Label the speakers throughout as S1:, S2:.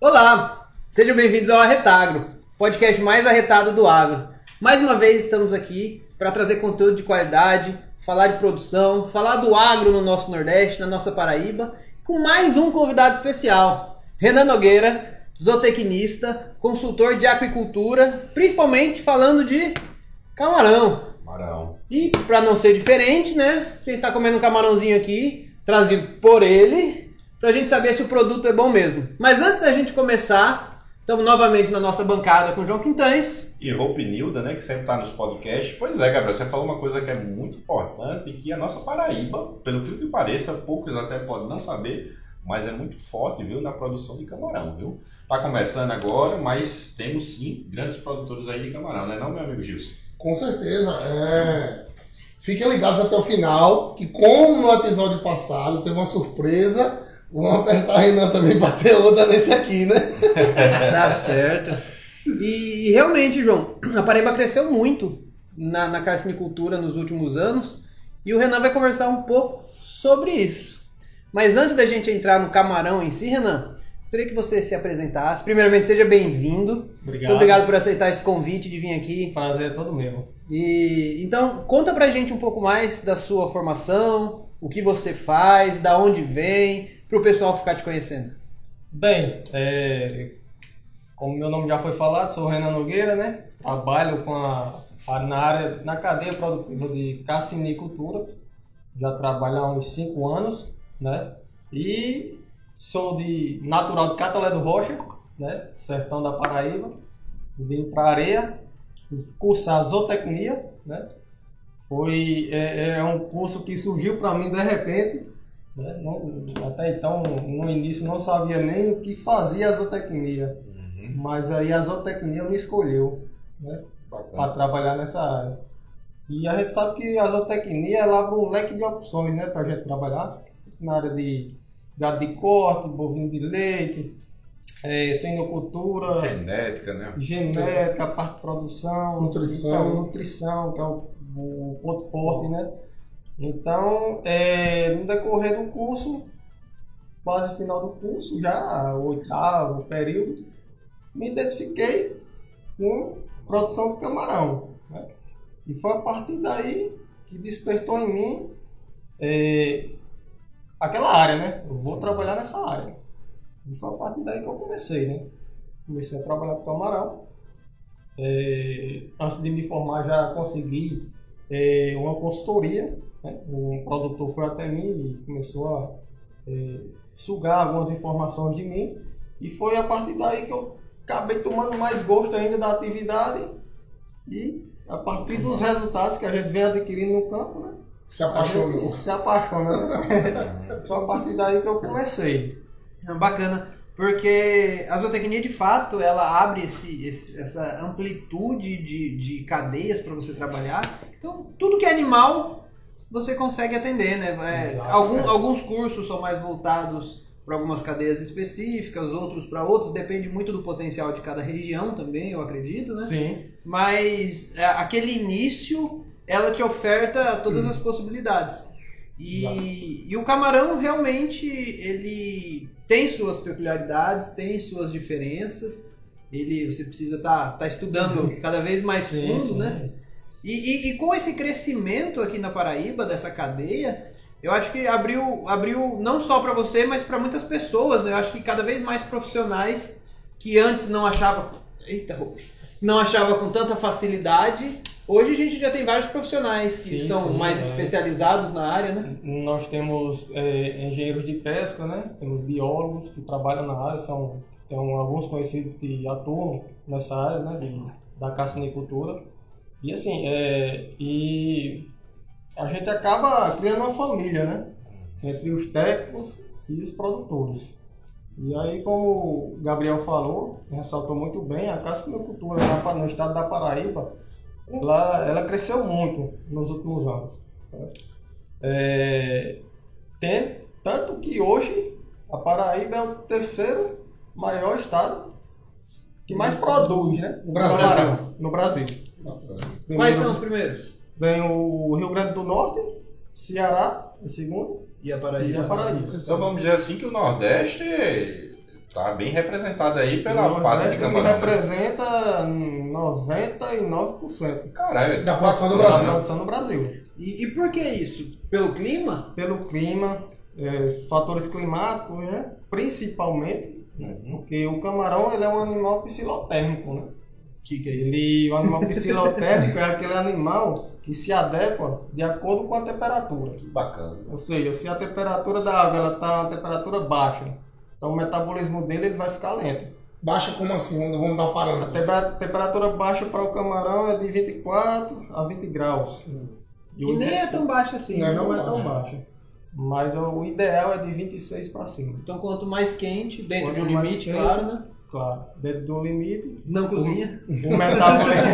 S1: Olá, sejam bem-vindos ao Arretagro, podcast mais arretado do agro. Mais uma vez estamos aqui para trazer conteúdo de qualidade, falar de produção, falar do agro no nosso Nordeste, na nossa Paraíba, com mais um convidado especial, Renan Nogueira, zootecnista, consultor de aquicultura, principalmente falando de camarão.
S2: Camarão.
S1: E para não ser diferente, né? A gente tá comendo um camarãozinho aqui, trazido por ele, pra gente saber se o produto é bom mesmo. Mas antes da gente começar, estamos novamente na nossa bancada com o João Quintães.
S2: E Roupe Nilda, né, que sempre está nos podcasts. Pois é, Gabriel, você falou uma coisa que é muito importante, que a nossa Paraíba, pelo que pareça, poucos até podem não saber, mas é muito forte, viu, na produção de camarão, viu? Tá começando agora, mas temos sim grandes produtores aí de camarão, né não, meu amigo Gilson?
S3: Com certeza. É... Fiquem ligados até o final, que como no episódio passado teve uma surpresa, vamos apertar a Renan também para ter outra nesse aqui, né?
S1: Tá certo. E, realmente, João, a Paraíba cresceu muito na, na carcinicultura nos últimos anos e o Renan vai conversar um pouco sobre isso. Mas antes da gente entrar no camarão em si, Renan, gostaria que você se apresentasse. Primeiramente, seja bem-vindo.
S4: Obrigado.
S1: Muito obrigado por aceitar esse convite de vir aqui.
S4: Prazer é todo meu.
S1: E então, conta pra gente um pouco mais da sua formação, o que você faz, da onde vem, pro pessoal ficar te conhecendo.
S4: Bem, é, como meu nome já foi falado, sou Renan Nogueira, né? Trabalho com a, na área, na cadeia produtiva de carcinicultura. Já trabalho há uns 5 anos, né? E sou de natural de Catalé do Rocha, né? Sertão da Paraíba. Vim para areia, cursar zootecnia, né? Foi é, é um curso que surgiu para mim de repente. Né? Não- até então, no início, não sabia nem o que fazia a zootecnia. Mas aí a zootecnia me escolheu né? para trabalhar nessa área. E a gente sabe que a zootecnia ela abre um leque de opções né? para a gente trabalhar na área de gado de corte, bovino de leite, é, suinocultura,
S2: Genética, né?
S4: genética, a parte de produção,
S3: Nutrição.
S4: então, nutrição, que é o, o ponto forte, né? Então, é, no decorrer do curso, quase final do curso, já o oitavo período, me identifiquei com produção de camarão. né? E foi a partir daí que despertou em mim é, aquela área, né? Eu vou trabalhar nessa área. E foi a partir daí que eu comecei, né? Comecei a trabalhar com camarão. É, antes de me formar já consegui é, uma consultoria. Né? Um produtor foi até mim e começou a é, sugar algumas informações de mim. E foi a partir daí que eu acabei tomando mais gosto ainda da atividade. E a partir dos resultados que a gente vem adquirindo no campo, né?
S3: Se apaixonou.
S4: Se apaixona, né? Foi a partir daí que eu comecei.
S1: É bacana, porque a zootecnia de fato ela abre esse, esse- essa amplitude de, de cadeias para você trabalhar. Então, tudo que é animal você consegue atender, né? É, algum- alguns cursos são mais voltados para algumas cadeias específicas, outros para outros, depende muito do potencial de cada região também, eu acredito, né?
S4: Sim.
S1: Mas é, aquele início, ela te oferta todas as possibilidades. E, e o camarão realmente ele tem suas peculiaridades, tem suas diferenças. Ele, você precisa estar tá, estudando cada vez mais
S4: Sim,
S1: fundo,
S4: sim.
S1: né? E, e- e com esse crescimento aqui na Paraíba, dessa cadeia, eu acho que abriu, abriu não só para você, mas para muitas pessoas, né? Eu acho que cada vez mais profissionais que antes não achavam. Eita, não achava com tanta facilidade. Hoje a gente já tem vários profissionais que
S4: Sim,
S1: são
S4: sim,
S1: mais
S4: é.
S1: especializados na área, né?
S4: Nós temos é, engenheiros de pesca, né? Temos biólogos que trabalham na área, são tem alguns conhecidos que atuam nessa área, né? De, da carcinicultura. E assim, é, e a gente acaba criando uma família, né? Entre os técnicos e os produtores. E aí, como o Gabriel falou, ressaltou muito bem, a carcinicultura na- no estado da Paraíba, ela, ela cresceu muito nos últimos anos. né? É, tem, tanto que hoje a Paraíba é o terceiro maior estado que mais produz, né?
S3: No Brasil.
S4: Camarão, No Brasil.
S1: Quais são os primeiros?
S4: Vem o Rio Grande do Norte, Ceará, em segundo,
S1: E a
S4: e
S1: Paraíba?
S4: a Paraíba.
S2: Então vamos dizer assim que o Nordeste está bem representado aí pela
S4: O
S2: parte de camarão. né?
S4: representa 99%.
S2: Caralho,
S3: Da produção do
S4: da
S3: Brasil.
S4: produção no Brasil.
S1: E, e por que isso? Pelo clima?
S4: Pelo clima, é, fatores climáticos, né? principalmente, né? Porque o camarão ele é um animal psilotérmico. Né?
S1: O que, que é isso?
S4: Ele, o animal psilotérmico é aquele animal que se adequa de acordo com a temperatura.
S2: que bacana.
S4: Ou seja, se a temperatura da água ela está uma temperatura baixa, então o metabolismo dele ele vai ficar lento.
S3: Baixa como assim? Vamos, vamos dar um
S4: A
S3: parâmetro.
S4: temper- temperatura baixa para o camarão é de 24 a 20 graus. E
S1: Que
S4: o
S1: nem é tão baixo assim.
S3: Não,
S4: não é
S3: baixa.
S4: tão baixa. Mas o ideal é de 26 para cima.
S1: Então quanto mais quente, dentro de um
S4: Quanto
S1: limite,
S4: quente.
S1: claro, né?
S4: Claro, dentro do limite,
S1: Não cozinha.
S4: o metabolismo,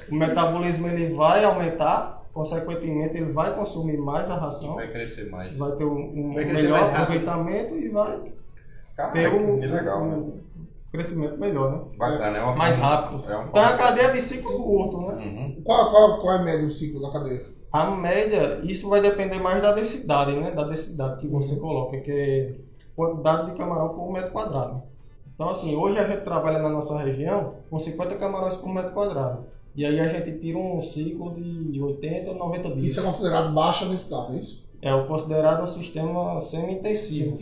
S4: o metabolismo ele vai aumentar, consequentemente ele vai consumir mais a ração,
S2: Vai crescer mais.
S4: vai ter um, um
S1: Vai
S4: melhor aproveitamento e vai
S2: Caraca,
S4: um,
S2: que legal, né?
S4: um crescimento melhor, né?
S2: Bacana, é uma
S4: Mais
S2: forma-
S4: rápido.
S2: É uma
S4: Então a cadeia de ciclo curto, né?
S2: Uhum.
S3: Qual, qual, qual é a média do ciclo da cadeia?
S4: A média, isso vai depender mais da densidade, né? Da densidade que você coloca, que é quantidade de camarão por metro quadrado. Então, assim, hoje a gente trabalha na nossa região com 50 camarões por metro quadrado. E aí a gente tira um ciclo de 80 ou 90 dias.
S3: Isso é considerado baixa densidade, é isso?
S4: É o considerado um sistema semi-intensivo.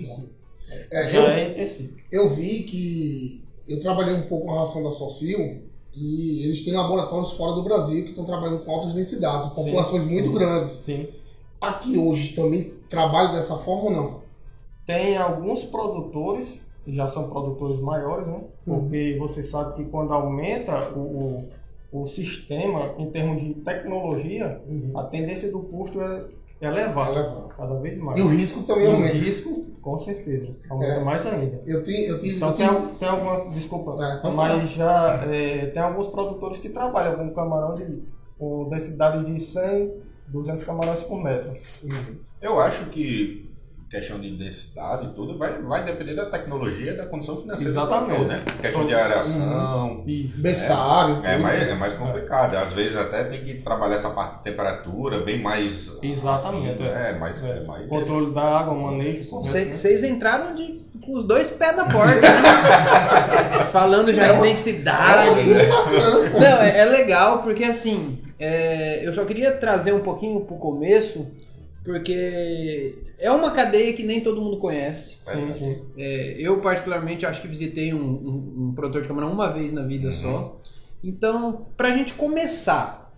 S3: É,
S4: Já
S3: eu,
S4: é
S3: eu vi que eu trabalhei um pouco com a ração da Socil e eles têm laboratórios fora do Brasil que estão trabalhando com altas densidades,
S4: Sim,
S3: populações muito
S4: sim.
S3: grandes.
S4: Sim.
S3: Aqui hoje também trabalham dessa forma ou não?
S4: Tem alguns produtores, já são produtores maiores, né? Porque você sabe que quando aumenta o, o, o sistema em termos de tecnologia, a tendência do custo é elevar
S3: Elevado.
S4: cada vez mais.
S3: E o risco também
S4: E o
S3: aumenta.
S4: risco, com certeza, aumenta
S3: É.
S4: mais ainda.
S3: Eu tenho, eu tive,
S4: Então
S3: eu
S4: tem, al- tem algumas, desculpa,
S3: É,
S4: mas já é, tem alguns produtores que trabalham com camarão de, com densidades de 100, 200 camarões por metro.
S2: Eu acho que questão de densidade e tudo vai, vai depender da tecnologia e da condição financeira
S4: Exatamente.
S2: né? Questão de aeração,
S4: Isso.
S3: berçário,
S2: É
S3: tudo.
S2: mais, é mais complicado. Às vezes até tem que trabalhar essa parte de temperatura bem mais.
S4: Exatamente,
S2: assim, é, mais,
S4: É.
S2: é mais.
S4: Controle da água, manejo. né?
S1: Vocês entraram de, com os dois pés na porta, né? Falando já em densidade. Não, é, é legal porque assim, é, eu só queria trazer um pouquinho pro começo, porque é uma cadeia que nem todo mundo conhece.
S4: Sim, sim.
S1: É, eu, particularmente, acho que visitei um, um, um produtor de camarão uma vez na vida só. Então, pra gente começar,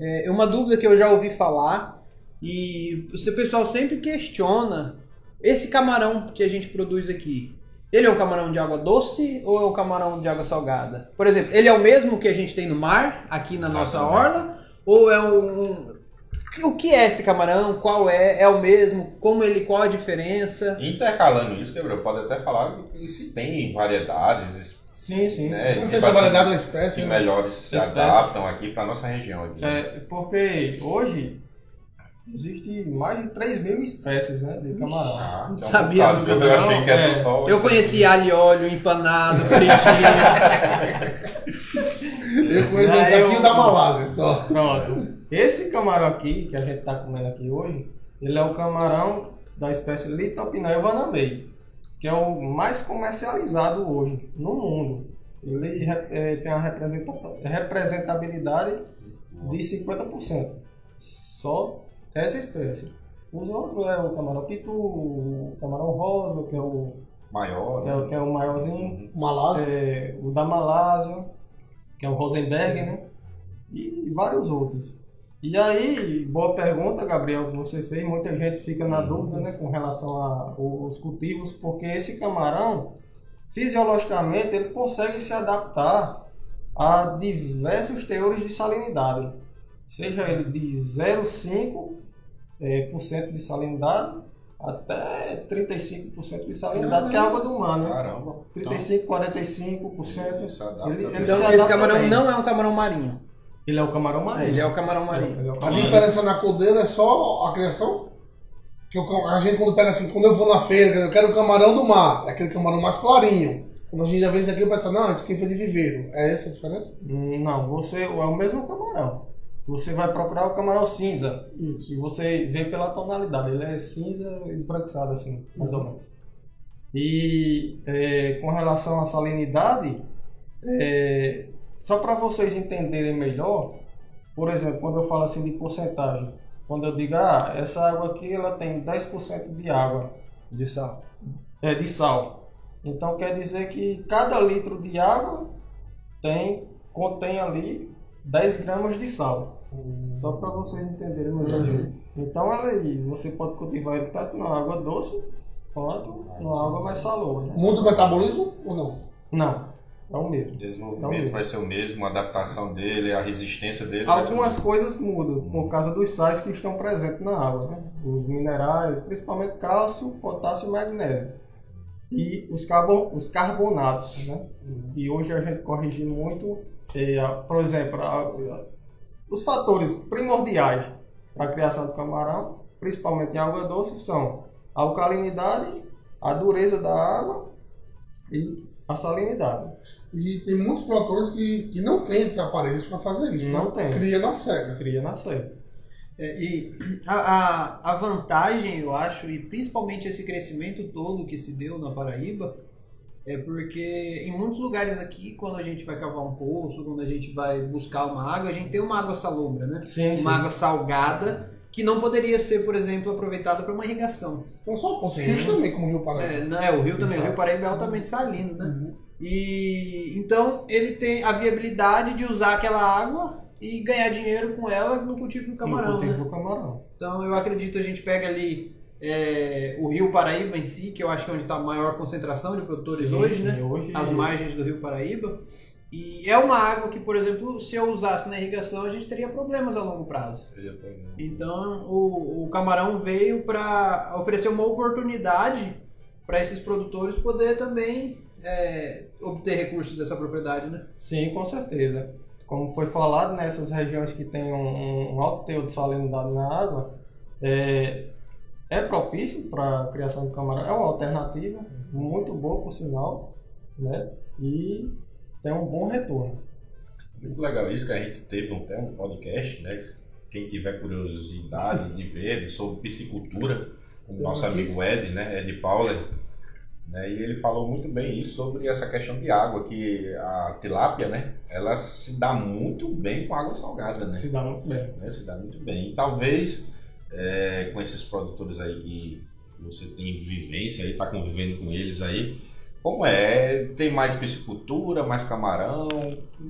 S1: é uma dúvida que eu já ouvi falar e o pessoal sempre questiona esse camarão que a gente produz aqui. Ele é um camarão de água doce ou é um camarão de água salgada? Por exemplo, ele é o mesmo que a gente tem no mar, aqui na nossa orla? Ou é um. O que é esse camarão? Qual é? É o mesmo? Como ele. Qual a diferença?
S2: Intercalando isso, Gabriel, pode até falar que se tem variedades
S4: Sim, sim.
S2: né,
S3: Não
S2: tipo
S3: sei se é
S2: assim,
S3: variedade da espécie.
S2: que
S3: né?
S2: melhores se
S4: Espécies.
S2: adaptam aqui para nossa região. Aqui, né?
S4: É, porque hoje existe mais de 3 mil espécies né, de camarão.
S2: Ah, então,
S1: sabia
S2: tá,
S1: do
S2: eu
S4: camarão,
S2: achei que era
S4: é.
S2: só.
S1: Eu conheci alho óleo, empanado, fritinho.
S3: Eu conheço
S4: Aí
S3: esse aqui
S4: eu-
S3: o da Malásia só.
S4: Pronto. Esse camarão aqui, que a gente está comendo aqui hoje, ele é o camarão da espécie Litopinae vanamei, que é o mais comercializado hoje no mundo. Ele re- eh, tem uma representa- representabilidade de 50%. Só essa espécie. Os outros é o camarão pitu, o camarão rosa, que é o,
S2: Maior.
S4: que é o, que é o maiorzinho,
S3: Malásia.
S4: é, o da Malásia, que é o Rosenberg, né? E vários outros. E aí, boa pergunta, Gabriel, que você fez. Muita gente fica na dúvida, né, com relação aos cultivos, porque esse camarão, fisiologicamente, ele consegue se adaptar a diversos teores de salinidade. Seja ele de 0,5% eh, por cento de salinidade até 35% de salinidade, que é água do mar, né?
S2: Caramba.
S4: 35, 45%.
S2: Se adapta
S4: Ele, ele
S1: Então, esse camarão
S4: bem.
S1: não é um camarão marinho.
S4: Ele é o camarão marinho.
S1: Ele é o camarão marinho.
S4: É o
S3: A
S4: camarão
S3: diferença na cor dele é só a criação? Que cam- a gente quando pega assim, quando eu vou na feira, eu quero o camarão do mar, é aquele camarão mais clarinho. Quando a gente já vê isso aqui, o pessoal, não, esse aqui foi de viveiro. É essa a diferença?
S4: Hum, Não, você é o mesmo camarão. Você vai procurar o camarão cinza.
S3: Isso.
S4: E você vê pela tonalidade. Ele é cinza esbranquiçado, assim, mais ou menos. E é, com relação à salinidade, é, só para vocês entenderem melhor, por exemplo, quando eu falo assim de porcentagem, quando eu digo, ah, essa água aqui ela tem 10% de água,
S1: De sal.
S4: é, de sal. Então quer dizer que cada litro de água tem, contém ali 10 gramas de sal. Só para vocês entenderem melhor. Então ali, você pode cultivar ele tanto na água doce quanto na água mais salosa. Né?
S3: Muda o metabolismo ou não?
S4: Não, é o mesmo.
S2: O desenvolvimento
S4: Não,
S2: vai ser o mesmo, a adaptação dele, a resistência dele. o
S4: Algumas
S2: mesmo.
S4: coisas mudam por causa dos sais que estão presentes na água, né? Os minerais, principalmente cálcio, potássio e magnésio. E os, carbon, os carbonatos, né? E hoje a gente corrige muito, eh, por exemplo, a- a- os fatores primordiais para a criação do camarão, principalmente em água doce, são a alcalinidade, a dureza da água e a salinidade.
S3: E tem muitos produtores que, que não têm esses aparelhos para fazer isso.
S4: Não
S3: né?
S4: tem.
S3: Cria na cega.
S4: Cria na série.
S1: É, e a, a, a vantagem, eu acho, e principalmente esse crescimento todo que se deu na Paraíba, é porque em muitos lugares aqui, quando a gente vai cavar um poço, quando a gente vai buscar uma água, a gente tem uma água salobra, né?
S4: Sim, sim.
S1: Uma água salgada que não poderia ser, por exemplo, aproveitada para uma irrigação.
S3: Então só os
S4: Sim.
S3: rios também, como o Rio Paraíba.
S1: É, não, é, o rio também, o
S3: Exato.
S1: rio Paraíba é altamente salino, né?
S3: Uhum.
S1: E então ele tem a viabilidade de usar aquela água e ganhar dinheiro com ela no cultivo do camarão,
S4: No cultivo
S1: né?
S4: do camarão.
S1: Então eu acredito a gente pega ali é, o Rio Paraíba em si, que eu acho que é onde está a maior concentração de produtores
S4: Sim,
S1: hoje,
S4: sim,
S1: né?
S4: hoje-
S1: As margens do Rio Paraíba. E é uma água que, por exemplo, se eu usasse na irrigação, a gente teria problemas a longo prazo.
S2: Vendo.
S1: Então o, o camarão veio para oferecer uma oportunidade para esses produtores poder também é, obter recursos dessa propriedade, né?
S4: Sim, com certeza. Como foi falado, nessas regiões que tem um, um alto teor de salinidade na água, é, é propício para a criação de camarão. É uma alternativa muito boa, por sinal, né? E tem um bom retorno.
S2: Muito legal isso que a gente teve até um podcast, né? Quem tiver curiosidade de ver sobre piscicultura, o
S3: Eu
S2: nosso
S3: aqui.
S2: amigo Ed, né? Ed Pauler, né? E ele falou muito bem isso sobre essa questão de água, que a tilápia, né? Ela se dá muito bem com água salgada, né?
S4: Se dá muito bem.
S2: né, se dá muito bem. E talvez é, com esses produtores aí que você tem vivência aí, tá convivendo com eles aí, como é? Tem mais piscicultura, mais camarão?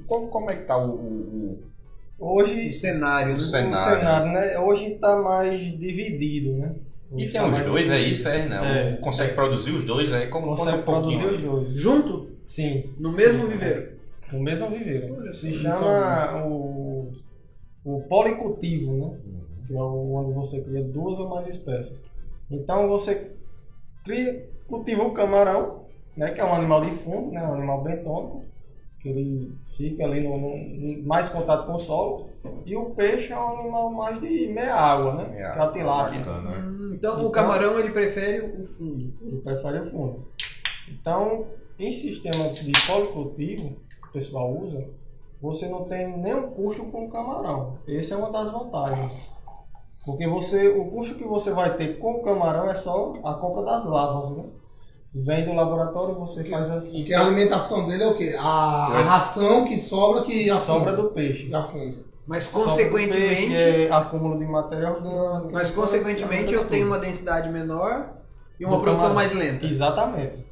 S2: Como, como é que tá o, o-
S4: Hoje,
S1: O cenário, né?
S2: O
S4: o
S2: cenário.
S4: cenário, né? Hoje está mais dividido, né?
S2: o... E tem
S4: tá
S2: os dois, é isso, é, né?
S4: É.
S2: Consegue produzir os dois aí? Como
S4: Consegue
S2: um pouquinho.
S4: produzir os dois.
S1: Junto?
S4: Sim,
S1: No mesmo viveiro?
S4: no mesmo viveiro. Se chama o, o policultivo, né?
S2: Uhum.
S4: Que é onde você cria duas ou mais espécies. Então você cria, cultiva o camarão, né, que é um animal de fundo, né, um animal bentônico, que ele fica ali no, no- mais contato com o solo, e o peixe é um animal mais de meia água, né,
S2: É,
S4: que é a tilápia.
S2: né?
S1: Hum, então,
S4: Então-
S1: o camarão ele prefere o fundo.
S4: Ele prefere o fundo. Então, em sistema de policultivo que o pessoal usa, você não tem nenhum custo com o camarão. Essa é uma das vantagens. Porque você, o custo que você vai ter com o camarão é só a compra das lavas, né? Vem do laboratório, você faz a
S3: Porque a alimentação dele é o quê? A, a ração que sobra que afunda.
S4: sobra do peixe.
S3: Que afunda.
S1: Mas
S4: Sobra do
S1: consequentemente,
S4: peixe, é acúmulo de matéria orgânica.
S1: mas
S4: então,
S1: consequentemente eu tenho uma densidade menor e uma
S4: Do
S1: produção
S4: camarão.
S1: mais lenta.
S4: Exatamente.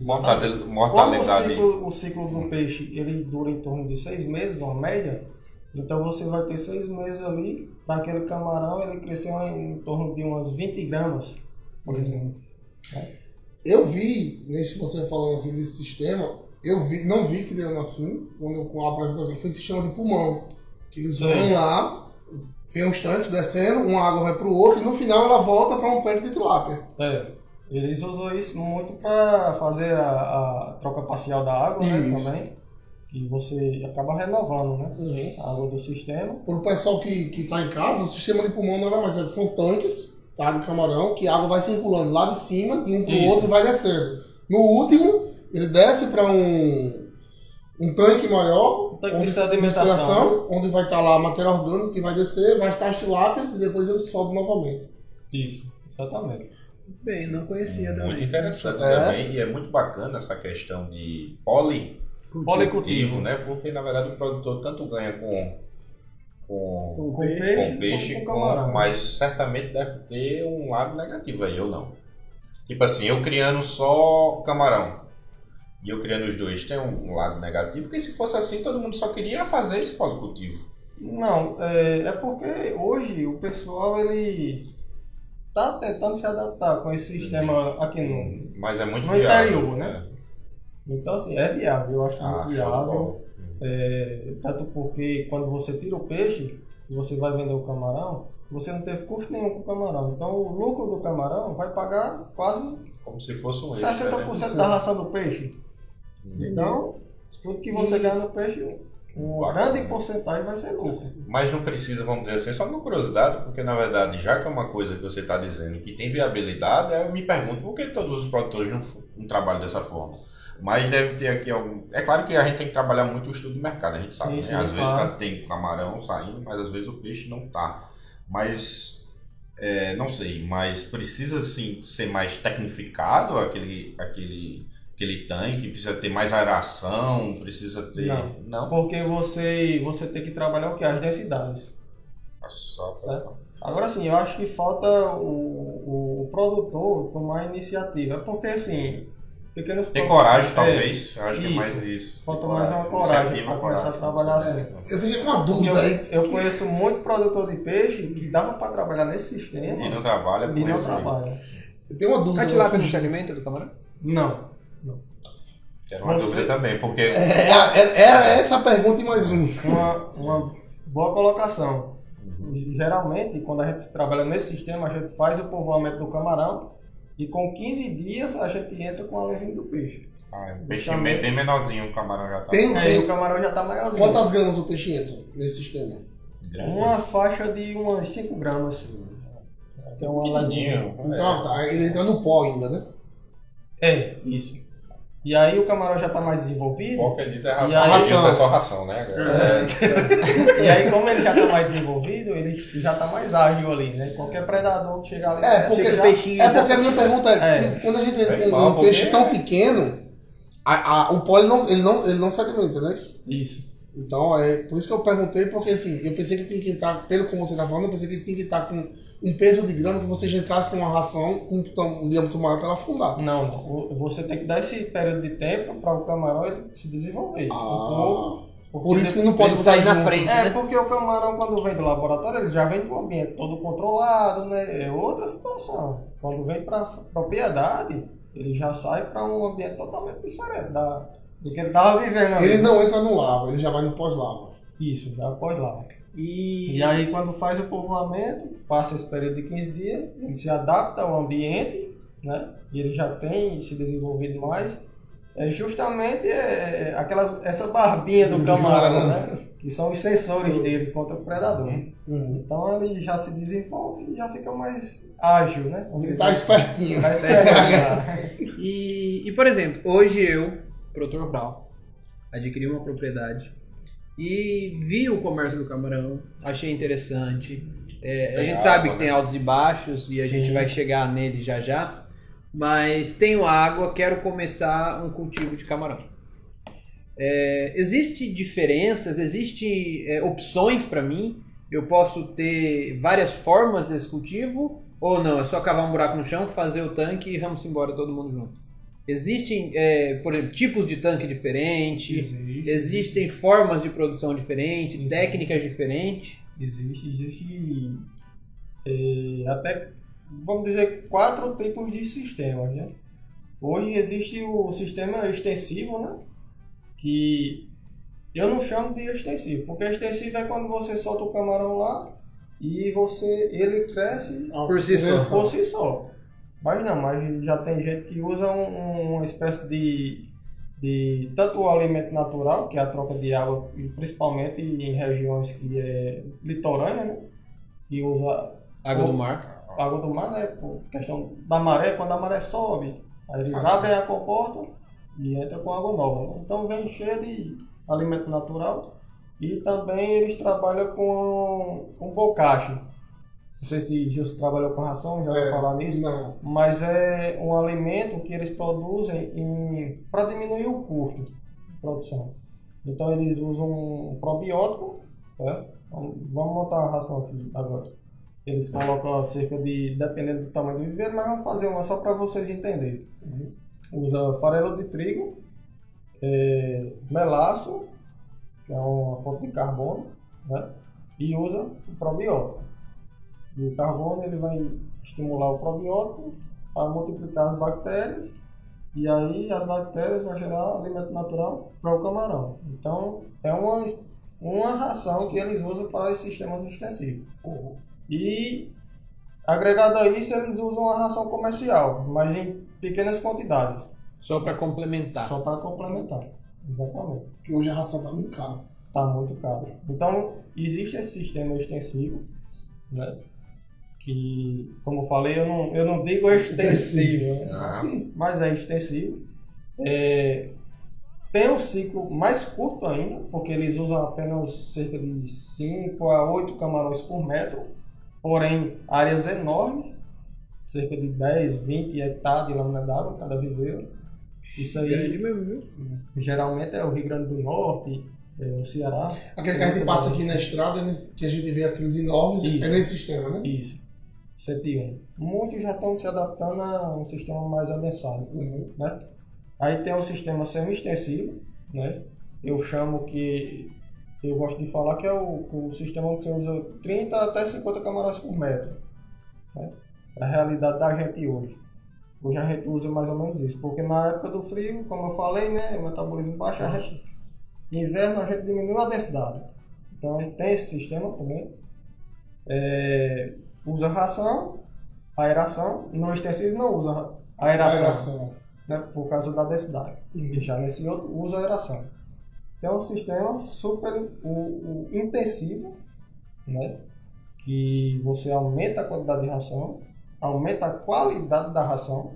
S2: Mortadela-
S4: Como o
S2: Mortalidade.
S4: ciclo, o ciclo do peixe ele dura em torno de seis meses, uma média, então você vai ter seis meses ali, daquele camarão ele cresceu em torno de umas 20 gramas, por exemplo.
S3: Eu vi, nesse você falando assim desse sistema, eu vi, não vi criando assim, quando eu com a apresentação, foi sistema de pulmão. Que eles
S4: Sim.
S3: vão lá, vem um instante descendo, uma água vai pro outro e no final ela volta para um tanque de tilápia.
S4: É, eles usam isso muito para fazer a, a troca parcial da água né, também, que você acaba renovando né,
S3: Uhum.
S4: a água do sistema.
S3: Para o pessoal que, que tá em casa, o sistema de pulmão nada mais é que são tanques tá, de camarão, que a água vai circulando lá de cima, de um pro
S4: Isso.
S3: outro e vai descendo. No último, ele desce para um, um tanque maior,
S4: Um tanque de
S3: onde-
S4: sedimentação.
S3: destilação, onde vai estar lá a matéria orgânica que vai descer, vai estar as tilápias e depois ele sobe novamente.
S4: Isso, exatamente.
S1: Bem, não conhecia
S2: Muito
S1: também.
S2: interessante
S3: É.
S2: também, e é muito bacana essa questão de poli
S4: Policultivo.
S2: né? Porque na verdade o produtor tanto ganha com com,
S1: Com
S4: Com
S1: peixe,
S2: com peixe,
S4: com
S2: com- mas certamente deve ter um lado negativo aí, ou não. Tipo assim, eu criando só camarão e eu criando os dois, tem um lado negativo, porque se fosse assim, todo mundo só queria fazer esse policultivo.
S4: Não, é, é porque hoje o pessoal ele tá tentando se adaptar com esse sistema aqui no.
S2: Mas é muito
S4: No
S2: viável.
S4: interior, né? Então assim, é viável, eu acho
S2: Ah,
S4: muito viável. É, tanto porque quando você tira o peixe e você vai vender o camarão, você não teve custo nenhum com o camarão. Então o lucro do camarão vai pagar quase
S2: Como se fosse um extra,
S4: 60%
S2: né?
S4: da ração do peixe. Então, tudo que você ganha no peixe, uma
S2: Bacana.
S4: grande porcentagem vai ser lucro.
S2: Mas não precisa, vamos dizer assim, só uma curiosidade, porque na verdade, já que é uma coisa que você está dizendo que tem viabilidade, eu me pergunto por que todos os produtores não, não trabalham dessa forma. Mas deve ter aqui algum. É claro que a gente tem que trabalhar muito o estudo do mercado, a gente sabe.
S4: Sim,
S2: né?
S4: sim,
S2: às vezes
S4: claro.
S2: tá- tem camarão saindo, mas às vezes o peixe não tá. Mas. é, não sei, mas precisa assim, ser mais tecnificado aquele, aquele, aquele tanque, precisa ter mais aeração, precisa ter.
S4: Não.
S2: Não?
S4: Porque você, você tem que trabalhar o que? As densidades.
S2: Só pra-
S4: Certo. Agora sim, eu acho que falta o, o produtor tomar iniciativa. Porque assim, pequenos
S2: Ter coragem,
S4: É,
S2: talvez. Eu acho que é mais isso.
S4: Falta mais uma coragem pra começar a trabalhar assim.
S3: Eu fiquei com uma dúvida aí.
S4: eu, eu conheço muito produtor de peixe que dava para trabalhar nesse sistema
S2: E não trabalha com
S4: e não trabalha.
S3: Eu tenho uma dúvida.
S1: A tilápia não se alimenta do camarão?
S4: Não.
S2: Era uma
S4: Você-
S2: dúvida também, porque
S3: É, é- era essa a pergunta e mais um.
S4: Uma, uma boa colocação. Geralmente, quando a gente trabalha nesse sistema, a gente faz o povoamento do camarão e com 15 dias a gente entra com a levinha do peixe.
S2: ah, o peixe bem, bem menorzinho, o camarão já tá
S3: Tem,
S4: o
S3: tem
S4: camarão já está maiorzinho.
S3: quantas gramas o peixe entra nesse sistema?
S2: grande.
S4: Uma faixa de umas 5 gramas. É uma.
S2: Pequenininho.
S3: Então, tá, ele entra no pó ainda, né?
S4: É, isso. E aí o camarão já está mais desenvolvido.
S2: Qualquer dito é
S4: E
S2: ração.
S4: aí-
S2: Hoje isso é só ração, né?
S4: E aí, como ele já está mais desenvolvido, ele já está mais ágil ali, né? Qualquer predador que chegar ali,
S3: É, porque
S4: ele já-
S1: peixinho
S3: É porque a minha pergunta é,
S4: É.
S3: se- quando a gente
S2: É
S3: tem um, um peixe
S2: porque-
S3: tão pequeno, a- a- o pó ele não, ele, não, ele não se alimenta, né?
S4: Isso.
S3: Então, é por isso que eu perguntei, porque assim, eu pensei que tinha que entrar, pelo como você está falando, eu pensei que tinha que estar com um peso de grama que você já entrasse com uma ração com um, um diâmetro maior para ela afundar.
S4: Não, você tem que dar esse período de tempo para o camarão ele se desenvolver.
S3: Ah,
S4: Porque-
S3: por isso que não pode
S1: sair na frente,
S4: É,
S1: né?
S4: porque o camarão, quando vem do laboratório, ele já vem do ambiente todo controlado, né? É outra situação. Quando vem para propriedade, ele já sai para um ambiente totalmente diferente da, do que ele estava vivendo ali.
S3: Ele não entra no lava, ele já vai no pós-lava.
S4: Isso, já após lá.
S1: E,
S4: E aí, quando faz o povoamento, passa esse período de 15 dias, ele se adapta ao ambiente, né? E ele já tem se desenvolvido mais. É justamente é, é, aquelas, essa barbinha do camarão, né? Que são os sensores dele contra o predador.
S3: Uhum.
S4: Então ele já se desenvolve e já fica mais ágil, né? Vamos
S3: Ele
S4: dizer
S3: tá
S4: assim.
S3: espertinho.
S4: Tá esperando já.
S1: e, e, por exemplo, hoje eu, produtor rural, adquiri uma propriedade e vi o comércio do camarão, achei interessante. É, a gente
S2: água,
S1: sabe que
S2: né?
S1: tem altos e baixos e a
S4: Sim.
S1: gente vai chegar nele já já, mas tenho água, quero começar um cultivo de camarão. É, existe diferenças, existe é, opções para mim? Eu posso ter várias formas desse cultivo ou não? É só cavar um buraco no chão, fazer o tanque e vamos embora todo mundo junto. Existem, é, por exemplo, tipos de tanque diferentes,
S4: Existe.
S1: existem formas de produção diferentes,
S4: Existe.
S1: técnicas diferentes.
S4: Existe, existe é, até, vamos dizer, quatro tipos de sistemas, né? Hoje existe o sistema extensivo, né? Que eu não chamo de extensivo, porque extensivo é quando você solta o camarão lá e você ele cresce
S1: Por si só.
S4: por si só. Mas não, mas já tem gente que usa um- uma espécie de, de tanto o alimento natural, que é a troca de água, principalmente em regiões que é litorânea, né? Que usa
S1: Água do mar.
S4: água do mar, né? Por questão da maré, quando a maré sobe, aí eles abrem a comporta e entra com água nova. Né? Então vem cheio de alimento natural e também eles trabalham com um bocache. Não sei se Gilson trabalhou com ração, já
S3: É,
S4: falar nisso.
S3: Não.
S4: Mas é um alimento que eles produzem para diminuir o custo de produção. Então eles usam um probiótico, certo? Então, Vamos montar uma ração aqui agora. Eles colocam cerca de, dependendo do tamanho do viveiro, mas vamos fazer uma só para vocês entenderem. Usa farelo de trigo, é, melaço, que é uma fonte de carbono, né? e usa o probiótico. E o carbono ele vai estimular o probiótico a multiplicar as bactérias e aí as bactérias vão gerar alimento natural para o camarão. Então é uma, uma ração que eles usam para esse sistema digestivo. E agregado a isso eles usam a ração comercial, mas em pequenas quantidades,
S1: Só para complementar.
S4: só para complementar. Exatamente.
S3: Que hoje a ração tá bem cara.
S4: Tá muito caro. Então, existe esse sistema extensivo, né? Que, como eu falei, eu não, eu não digo extensivo, né?
S2: Ah,
S4: mas é extensivo. É, tem um ciclo mais curto ainda, porque eles usam apenas cerca de 5 a 8 camarões por metro, porém áreas enormes, cerca de 10, 20 hectares de lâmina d'água cada viveiro. Isso aí
S1: Grande mesmo, viu?
S4: geralmente é o Rio Grande do Norte, é o Ceará.
S3: Aquele que a gente passa aqui na estrada, é nesse- que a gente vê aqueles enormes,
S4: Isso.
S3: é nesse sistema, né?
S4: Isso, 101. Muitos já estão se adaptando a um sistema mais adensado.
S3: Uhum.
S4: né? Aí tem o sistema semi-extensivo, né? Eu chamo que eu gosto de falar que é o, o sistema que você usa 30 até 50 camarões por metro. Né? É a realidade da gente hoje. Hoje a gente usa mais ou menos isso, porque na época do frio, como eu falei, né, o metabolismo baixo, a gente, inverno a gente diminui a densidade. Então a gente tem esse sistema também. É, usa ração, aeração, no extensivo não usa aeração
S3: Aeração.
S4: né, por causa da densidade. E já nesse outro usa aeração. Então é um sistema super o, o intensivo, né, que você aumenta a quantidade de ração, aumenta a qualidade da ração,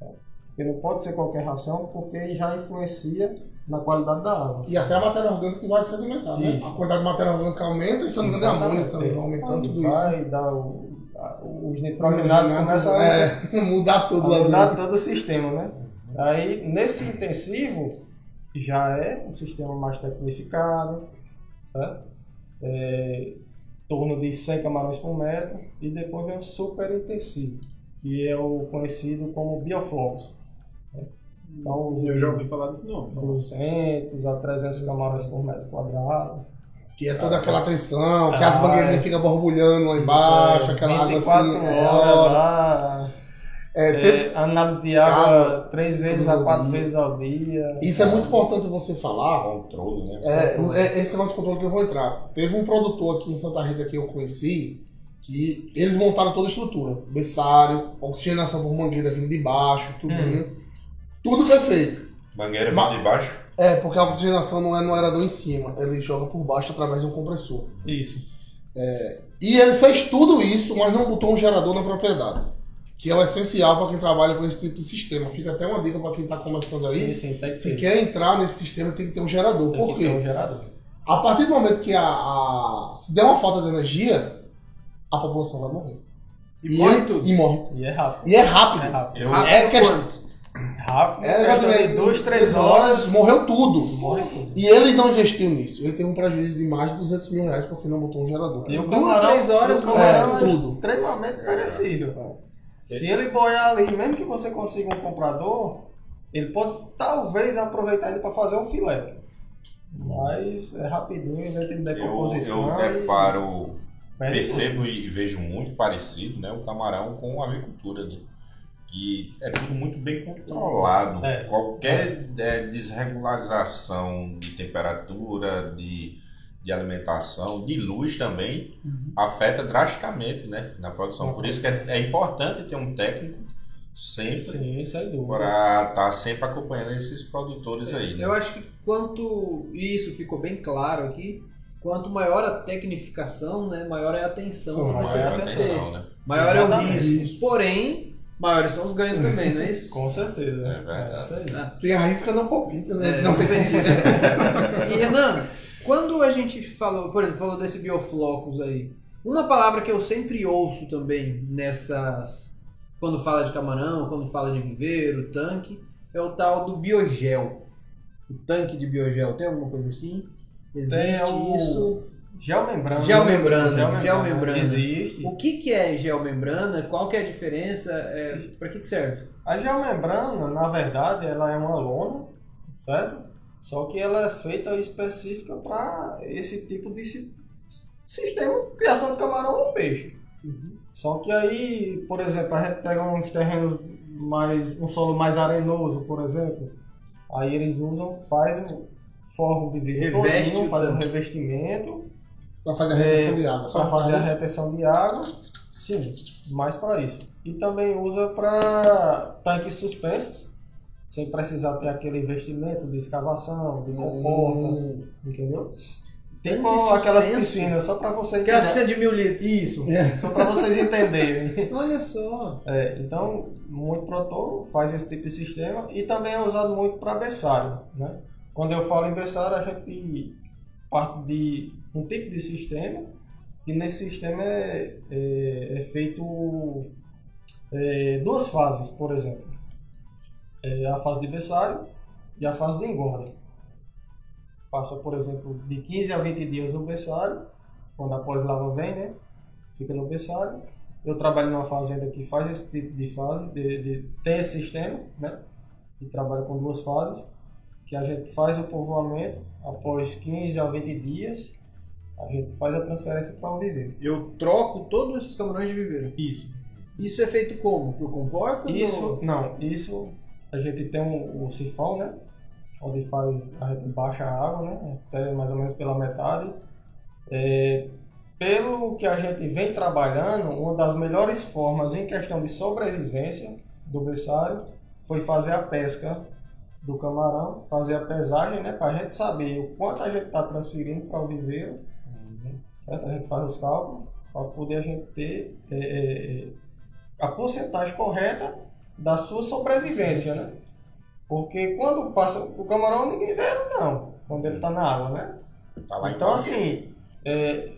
S4: tá? porque não pode ser qualquer ração, porque já influencia na qualidade da água.
S3: E até a matéria orgânica vai se alimentar, né? A quantidade de matéria orgânica aumenta e se não me engano é amônia também, vai aumentando tudo isso.
S4: Vai dar o, a- os nitrogenados começam a
S3: é, mudar tudo
S4: mudar todo o sistema, né? Aí, nesse intensivo, já é um sistema mais tecnificado, certo? É, torno de 100 camarões por metro, e depois vem o super intensivo, que é o conhecido como bioflux. né? Então, usa
S5: Eu já ouvi falar desse nome.
S4: 200 a 300 camarões por metro quadrado.
S3: Que é toda aquela tensão, que
S4: Ah,
S3: as mangueirinhas
S4: é.
S3: ficam borbulhando lá embaixo,
S4: é,
S3: aquela água
S4: 24
S3: assim. é,
S4: horas
S3: hora.
S4: lá.
S3: É,
S4: É,
S3: teve-
S4: análise de água
S3: Água,
S4: três vezes a quatro
S3: dia.
S4: vezes ao dia.
S3: Isso é muito importante você falar.
S2: controle, né?
S3: É, é esse negócio de controle que eu vou entrar. Teve um produtor aqui em Santa Rita que eu conheci, que eles montaram toda a estrutura. Berçário, oxigenação por mangueira vindo de baixo, tudo
S4: Hum.
S3: Tudo perfeito.
S2: Mangueira
S3: Ma-
S2: de baixo.
S3: É, porque a oxigenação não é no aerador em cima, ele joga por baixo através de um compressor.
S4: Isso.
S3: E ele fez tudo isso, mas não botou um gerador na propriedade. Que é o essencial para quem trabalha com esse tipo de sistema. Fica até uma dica para quem está começando aí.
S4: Sim, sim, tem que
S3: Se quer entrar nesse sistema, tem que ter um gerador.
S4: Tem
S3: Por
S4: que ter um
S3: quê?
S4: gerador.
S3: A partir do momento que a, a- se der uma falta de energia, a população vai morrer.
S5: E morre
S3: é-
S5: tudo.
S3: E morre.
S4: E é rápido.
S3: E é rápido.
S4: É rápido.
S2: Eu,
S3: É questão,
S4: Rápido.
S3: é
S4: de duas, três horas.
S3: morreu tudo. E ele não investiu nisso. Ele tem um prejuízo de mais de 200 mil reais porque não botou um gerador.
S4: E o
S1: Duas,
S4: camarão,
S1: três horas,
S4: o camarão
S3: é,
S4: é,
S3: tudo.
S4: extremamente perecível. Se ele boiar ali, mesmo que você consiga um comprador, ele pode talvez aproveitar ele para fazer um filé. Mas é rapidinho, vai ter
S2: eu,
S4: decomposição.
S2: eu
S4: e-
S2: deparo,
S4: perde
S2: percebo e vejo muito parecido né, o camarão com a avicultura. Né? Que é tudo muito bem controlado.
S4: É.
S2: Qualquer é, desregularização de temperatura, de, de alimentação, de luz também, afeta drasticamente né, na produção. Por isso que é, é importante ter um técnico sempre
S4: dúvida.
S2: para estar sempre acompanhando esses produtores aí. Né?
S5: Eu acho que quanto isso ficou bem claro aqui, quanto maior a tecnificação, né, maior é a atenção.
S3: Sim,
S4: maior
S2: atenção, né?
S5: Maior é o risco. Porém,
S1: maiores são os ganhos também, não é isso?
S4: Com certeza.
S2: É verdade.
S4: isso aí.
S1: Ah,
S3: Tem a risca não palpita, né?
S1: É,
S3: não
S1: não precisa. e Renan, quando a gente falou, por exemplo, falou desse bioflocos aí, uma palavra que eu sempre ouço também nessas. Quando fala de camarão, quando fala de viveiro, tanque, é o tal do biogel. O tanque de biogel, tem alguma coisa assim? Existe
S4: Tem o-
S1: isso?
S4: Geomembrana.
S1: Geomembrana,
S4: né?
S1: geomembrana.
S4: Existe.
S1: O que, que é geomembrana? Qual que é a diferença? É, para que, que serve?
S4: A geomembrana, na verdade, ela é uma lona, certo? Só que ela é feita específica para esse tipo de si- sistema de criação de camarão ou peixe. Só que aí, por exemplo, a gente pega uns terrenos mais. um solo mais arenoso, por exemplo. Aí eles usam, faz um forro de vidro
S1: Reveste
S4: todinho,
S1: o
S4: faz um revestimento
S3: Pra fazer a retenção de água.
S4: para fazer a retenção de água, sim, mais para isso. E também usa para tanques suspensos, sem precisar ter aquele investimento de escavação, de comporta,
S3: Hum.
S4: entendeu?
S1: Tanque
S4: Tipo aquelas piscinas, só para você
S1: Que ela
S4: entender.
S1: precisa de mil litros.
S4: Isso,
S3: É.
S4: só para vocês entenderem.
S1: Olha só.
S4: É, então, muito produtor faz esse tipo de sistema e também é usado muito para berçário. Né? Quando eu falo em berçário, a gente parte de um tipo de sistema e nesse sistema é, é- é feito é, duas fases, por exemplo. É a fase de berçário e a fase de engorda. Passa, por exemplo, de 15 a 20 dias o berçário, quando a pós-lava vem, né? Fica no berçário. Eu trabalho numa fazenda que faz esse tipo de fase, de, de- tem esse sistema, né? E trabalha com duas fases, que a gente faz o povoamento após 15 a 20 dias, a gente faz a transferência para o viveiro.
S1: Eu troco todos esses camarões de viveiro.
S4: Isso.
S1: Isso é feito como? Por comporta?
S4: Isso, não, isso a gente tem um, o sifão, né? Onde faz, a gente baixa a água, né? Até mais ou menos pela metade. É, pelo que a gente vem trabalhando, uma das melhores formas em questão de sobrevivência do berçário foi fazer a pesca do camarão, fazer a pesagem, né? Para a gente saber o quanto a gente está transferindo para o viveiro, certo? A gente faz os cálculos para poder a gente ter é, é, a porcentagem correta da sua sobrevivência, né? Porque quando passa o camarão, ninguém vê ele não, quando ele está na água, né?
S2: Tá
S4: Então, assim, é,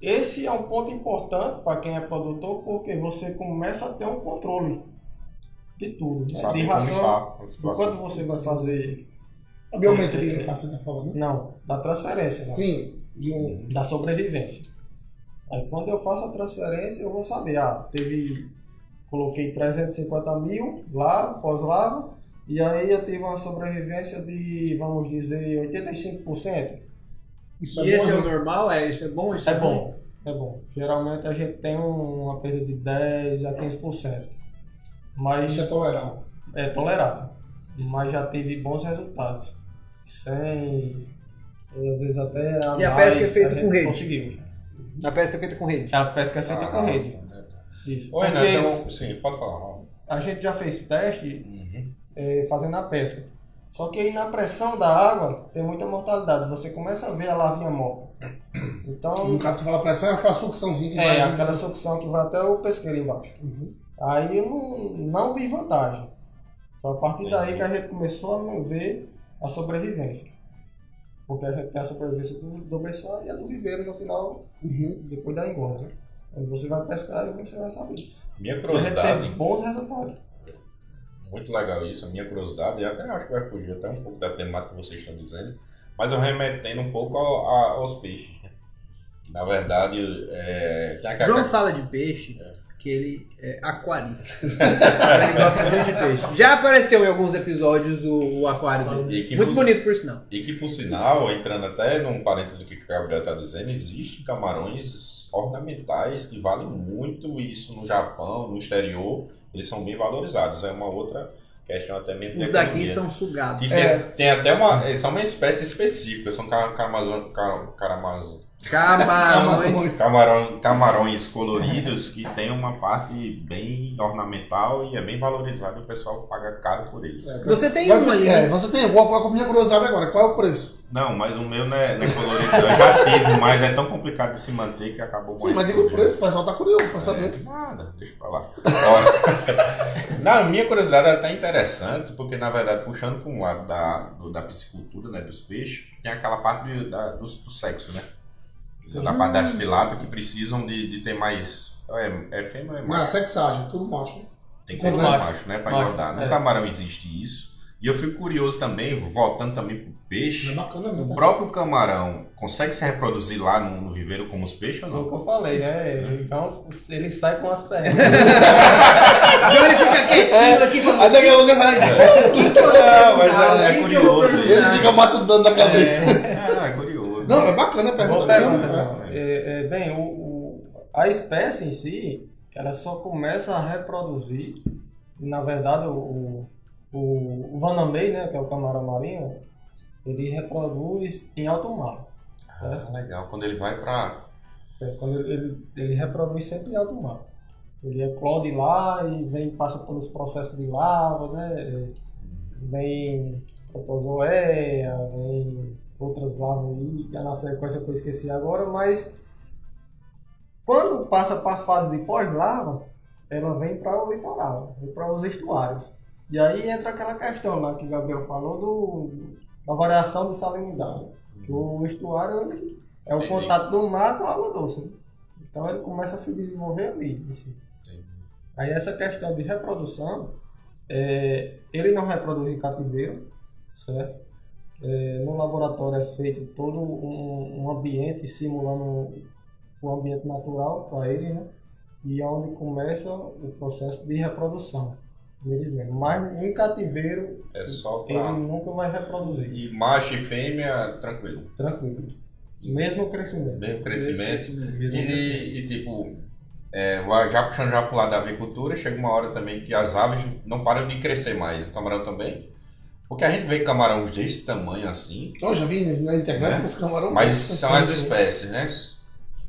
S4: esse é um ponto importante para quem é produtor, porque você começa a ter um controle de tudo, né? De ração,
S2: está
S4: do
S2: situação.
S4: quanto você vai fazer,
S3: A biometria, que você tá falando.
S4: não, da transferência, né?
S3: Sim. De um...
S4: da sobrevivência. Aí quando eu faço a transferência, eu vou saber, ah, teve, coloquei 350 mil lá, pós-lava, e aí eu tive uma sobrevivência de, vamos dizer, 85%.
S3: Isso
S1: E esse é
S3: bom,
S1: o normal? É, isso é bom? Isso
S4: É bom, é bom. Geralmente a gente tem um- uma perda de 10 a 15%. Mas
S3: Isso é tolerável.
S4: é tolerável. Mas já teve bons resultados. 100, às vezes até a
S1: E a pesca é feita com
S4: gente
S1: rede?
S4: Conseguiu.
S1: A pesca é feita com rede.
S4: A pesca é feita
S2: Ah,
S4: com rede.
S2: né?
S4: Isso.
S2: Oi,
S4: Porque
S2: né? Então, sim, pode falar.
S4: a gente já fez teste
S2: Uhum.
S4: é, fazendo a pesca. Só que aí na pressão da água tem muita mortalidade. Você começa a ver a lavinha morta. Então,
S3: No caso, tu fala pressão, é aquela sucçãozinha que
S4: é
S3: vai...
S4: aquela sucção que vai até o pesqueiro embaixo.
S3: Uhum.
S4: Aí eu não, não vi vantagem. Foi a partir daí que a gente começou a ver a sobrevivência. Porque tem a sobrevivência do, do berçário e a do viveiro no final,
S3: Uhum.
S4: depois da engorda. né? Quando você vai pescar, aí você vai saber.
S2: Minha
S4: E a gente
S2: curiosidade,
S4: teve bons resultados.
S2: muito legal isso, a minha curiosidade, e até acho que vai fugir até um pouco da temática que vocês estão dizendo, mas eu remetendo um pouco ao- a- aos peixes. né? Na verdade, é,
S1: João fala de peixe que ele é aquarista. ele gosta muito de peixe. Já apareceu em alguns episódios o, o aquário dele.
S2: que
S1: Muito
S2: você-
S1: bonito, por sinal.
S2: E que, por sinal, entrando até num parênteses do que o Gabriel está dizendo, existem camarões ornamentais que valem muito, isso no Japão, no exterior, eles são bem valorizados. É uma outra questão até mesmo
S1: Os daqui são sugados.
S2: Que
S3: É.
S2: tem, tem até uma. São uma espécie específica, são car- caramazon- car-
S1: Camarões.
S2: Camarão, camarões coloridos que tem uma parte bem ornamental e é bem valorizado e o pessoal paga caro por eles.
S1: Você tem um ali,
S3: é,
S1: né?
S3: você tem. Qual, qual a minha curiosidade agora? Qual é o preço?
S2: Não, mas o meu não é, não é colorido, eu já tive, mas é tão complicado de se manter que acabou
S3: Sim, mas diga o preço, o pessoal tá curioso pra saber.
S2: É, nada, deixa pra lá. Na minha curiosidade é até interessante, porque na verdade, puxando para um lado da, do- da piscicultura, né, dos peixes, tem aquela parte do, da- do, do sexo, né? Da parte da tilápia que precisam de, de ter mais. É, é fêmea ou é
S3: Não,
S2: macho?
S3: sexagem, tudo macho.
S2: Tem que ter
S4: macho.
S2: macho, né? Pra
S4: Macho,
S2: engordar. No
S4: é.
S2: camarão existe isso. E eu fico curioso também, voltando também pro
S3: É
S2: peixe.
S3: bacana mesmo.
S2: O próprio camarão consegue se reproduzir lá no, no viveiro como os peixes ou
S4: Foi o
S2: não?
S4: que eu falei, né? Então ele sai com as pernas.
S1: Então ele fica quietinho aqui falando.
S3: Aí daqui a pouco ele fala,
S1: O que que eu vou
S2: Não, mas
S1: perguntar?
S2: é- é
S1: eu
S2: curioso.
S3: Ele fica matutando na cabeça.
S2: É.
S3: Não, é bacana a pergunta.
S4: pergunta,
S3: né?
S4: João. É, é, bem, o, o- a espécie em si, ela só começa a reproduzir, na verdade, o, o, o Vanamei, né, que é o camarão marinho, ele reproduz em alto mar.
S2: Ah, legal. Quando ele vai pra.
S4: É, quando ele, ele, ele reproduz sempre em alto mar. Ele eclode lá e vem, passa pelos processos de lava, né? Vem protozoéia, vem outras lavas aí, que é na sequência que eu esqueci agora, mas quando passa para a fase de pós-lava, ela vem para o litoral, vem para os estuários. E aí entra aquela questão lá que o Gabriel falou do, da variação de salinidade. Que o estuário ele é o contato do mar com a água doce. né? Então ele começa a se desenvolver ali. si. Aí essa questão de reprodução, é, ele não reproduz em cativeiro, certo? É, no laboratório é feito todo um, um ambiente simulando o ambiente natural para ele, né? E é onde começa o processo de reprodução. Mas em cativeiro
S2: É só
S4: ele
S2: pra.
S4: nunca vai reproduzir.
S2: E macho e fêmea, tranquilo.
S4: Tranquilo. Mesmo crescimento.
S2: Mesmo crescimento.
S1: Mesmo
S2: E, e, tipo, é, já puxando já pro lado da avicultura, chega uma hora também que as aves não param de crescer mais. O camarão também. Porque a gente vê camarões desse tamanho assim,
S3: Eu já vi na internet
S2: Né?
S3: os camarões.
S2: mas são as espécies, né?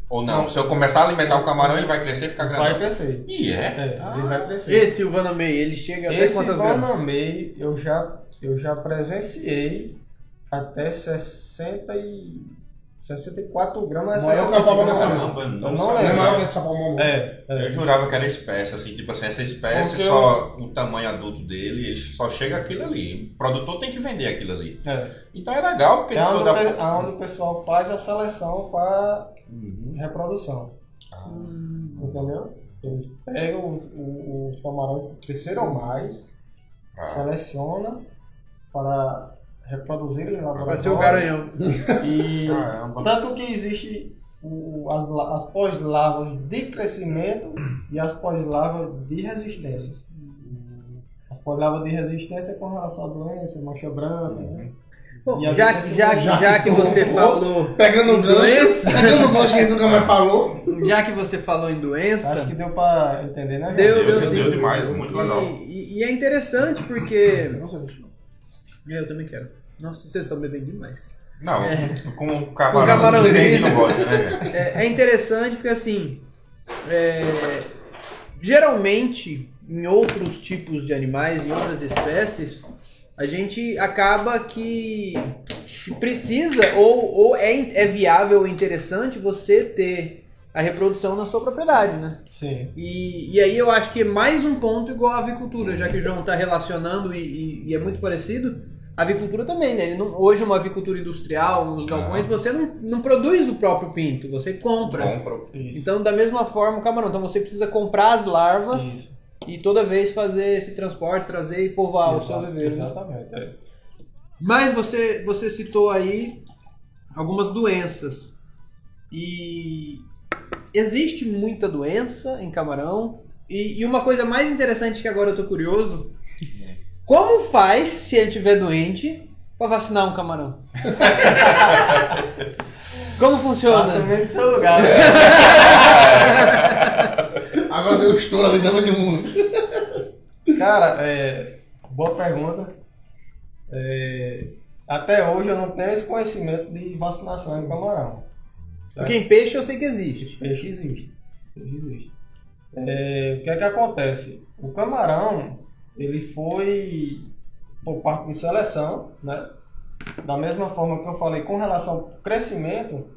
S2: Ou não? Se eu começar a alimentar o camarão, ele vai crescer e ficar
S4: Vai
S2: grande.
S4: crescer.
S2: E é?
S4: É, ele vai crescer.
S1: Esse Silvana May, ele chega até
S4: Esse
S1: quantas gramas?
S4: Vanamei eu já, eu já presenciei até 60 e 64 gramas.
S3: Maior
S4: 65
S3: que a palma dessa
S4: Eu
S2: não
S4: não
S3: Não é maior que essa palma mão.
S4: É,
S2: Eu
S4: é.
S2: jurava que era espécie, assim, tipo assim, essa espécie
S4: Porque
S2: só, o tamanho adulto dele, ele só chega aquilo ali. O produtor tem que vender aquilo ali.
S4: é.
S2: Então é legal, porque
S4: É onde,
S2: toda
S4: o pe- aonde o pessoal faz a seleção para
S2: Uhum.
S4: reprodução.
S2: Ah,
S4: Entendeu? Eles pegam os, os camarões que cresceram mais,
S2: ah.
S4: seleciona para reproduzir em laboratório.
S1: Vai ser o garanhão.
S4: E
S2: Caramba.
S4: tanto que existe o- as, as pós-lavas de crescimento e as pós-lavas de resistência. As pós-lavas de resistência é com relação à doença, mancha branca. né?
S1: Bom, já,
S4: gente-
S1: já,
S3: já
S1: já
S3: que
S1: que você falou,
S3: Pegando o gancho.
S1: Doença.
S3: Pegando o gancho que a gente nunca mais falou.
S1: já que você falou em doença,
S4: Acho que deu para entender, né?
S1: Deu, deu,
S2: Deu,
S1: sim.
S2: deu demais, muito legal.
S1: E, e é interessante porque.
S3: Nossa.
S1: Eu também quero. Nossa, vocês estão bebendo demais.
S2: Não,
S1: É.
S2: com o
S1: Com
S2: camarão,
S1: camarãozinho.
S2: a gente não gosta, né?
S1: É, é interessante porque assim. é, geralmente, em outros tipos de animais, em outras espécies, a gente acaba que se precisa ou, ou é, é viável ou interessante você ter a reprodução na sua propriedade, né?
S4: Sim.
S1: E, e aí eu acho que é mais um ponto igual à avicultura, já que o João está relacionando e, e- e é muito parecido. A avicultura também, né? Não- hoje uma avicultura industrial, nos galpões, você não, não produz o próprio pinto, você compra. Então, da mesma forma, o camarão. Então você precisa comprar as larvas
S4: Isso.
S1: e toda vez fazer esse transporte, trazer e povoar o seu
S4: Exato,
S1: viveiro. né?
S4: Exatamente. é.
S1: Mas você, você citou aí algumas doenças. E existe muita doença em camarão. E, e uma coisa mais interessante que agora eu tô curioso: como faz, se ele estiver doente, para vacinar um camarão? como funciona?
S4: Passa do seu lugar. né?
S3: Agora deu estouro ali dentro de mundo.
S4: Cara, é, boa pergunta. É, até hoje eu não tenho esse conhecimento de vacinação em camarão.
S1: Porque em peixe eu sei que existe.
S4: Peixe existe. Peixe existe. É, o que é que acontece? O camarão, ele foi por parte de seleção, né? Da mesma forma que eu falei com relação ao crescimento,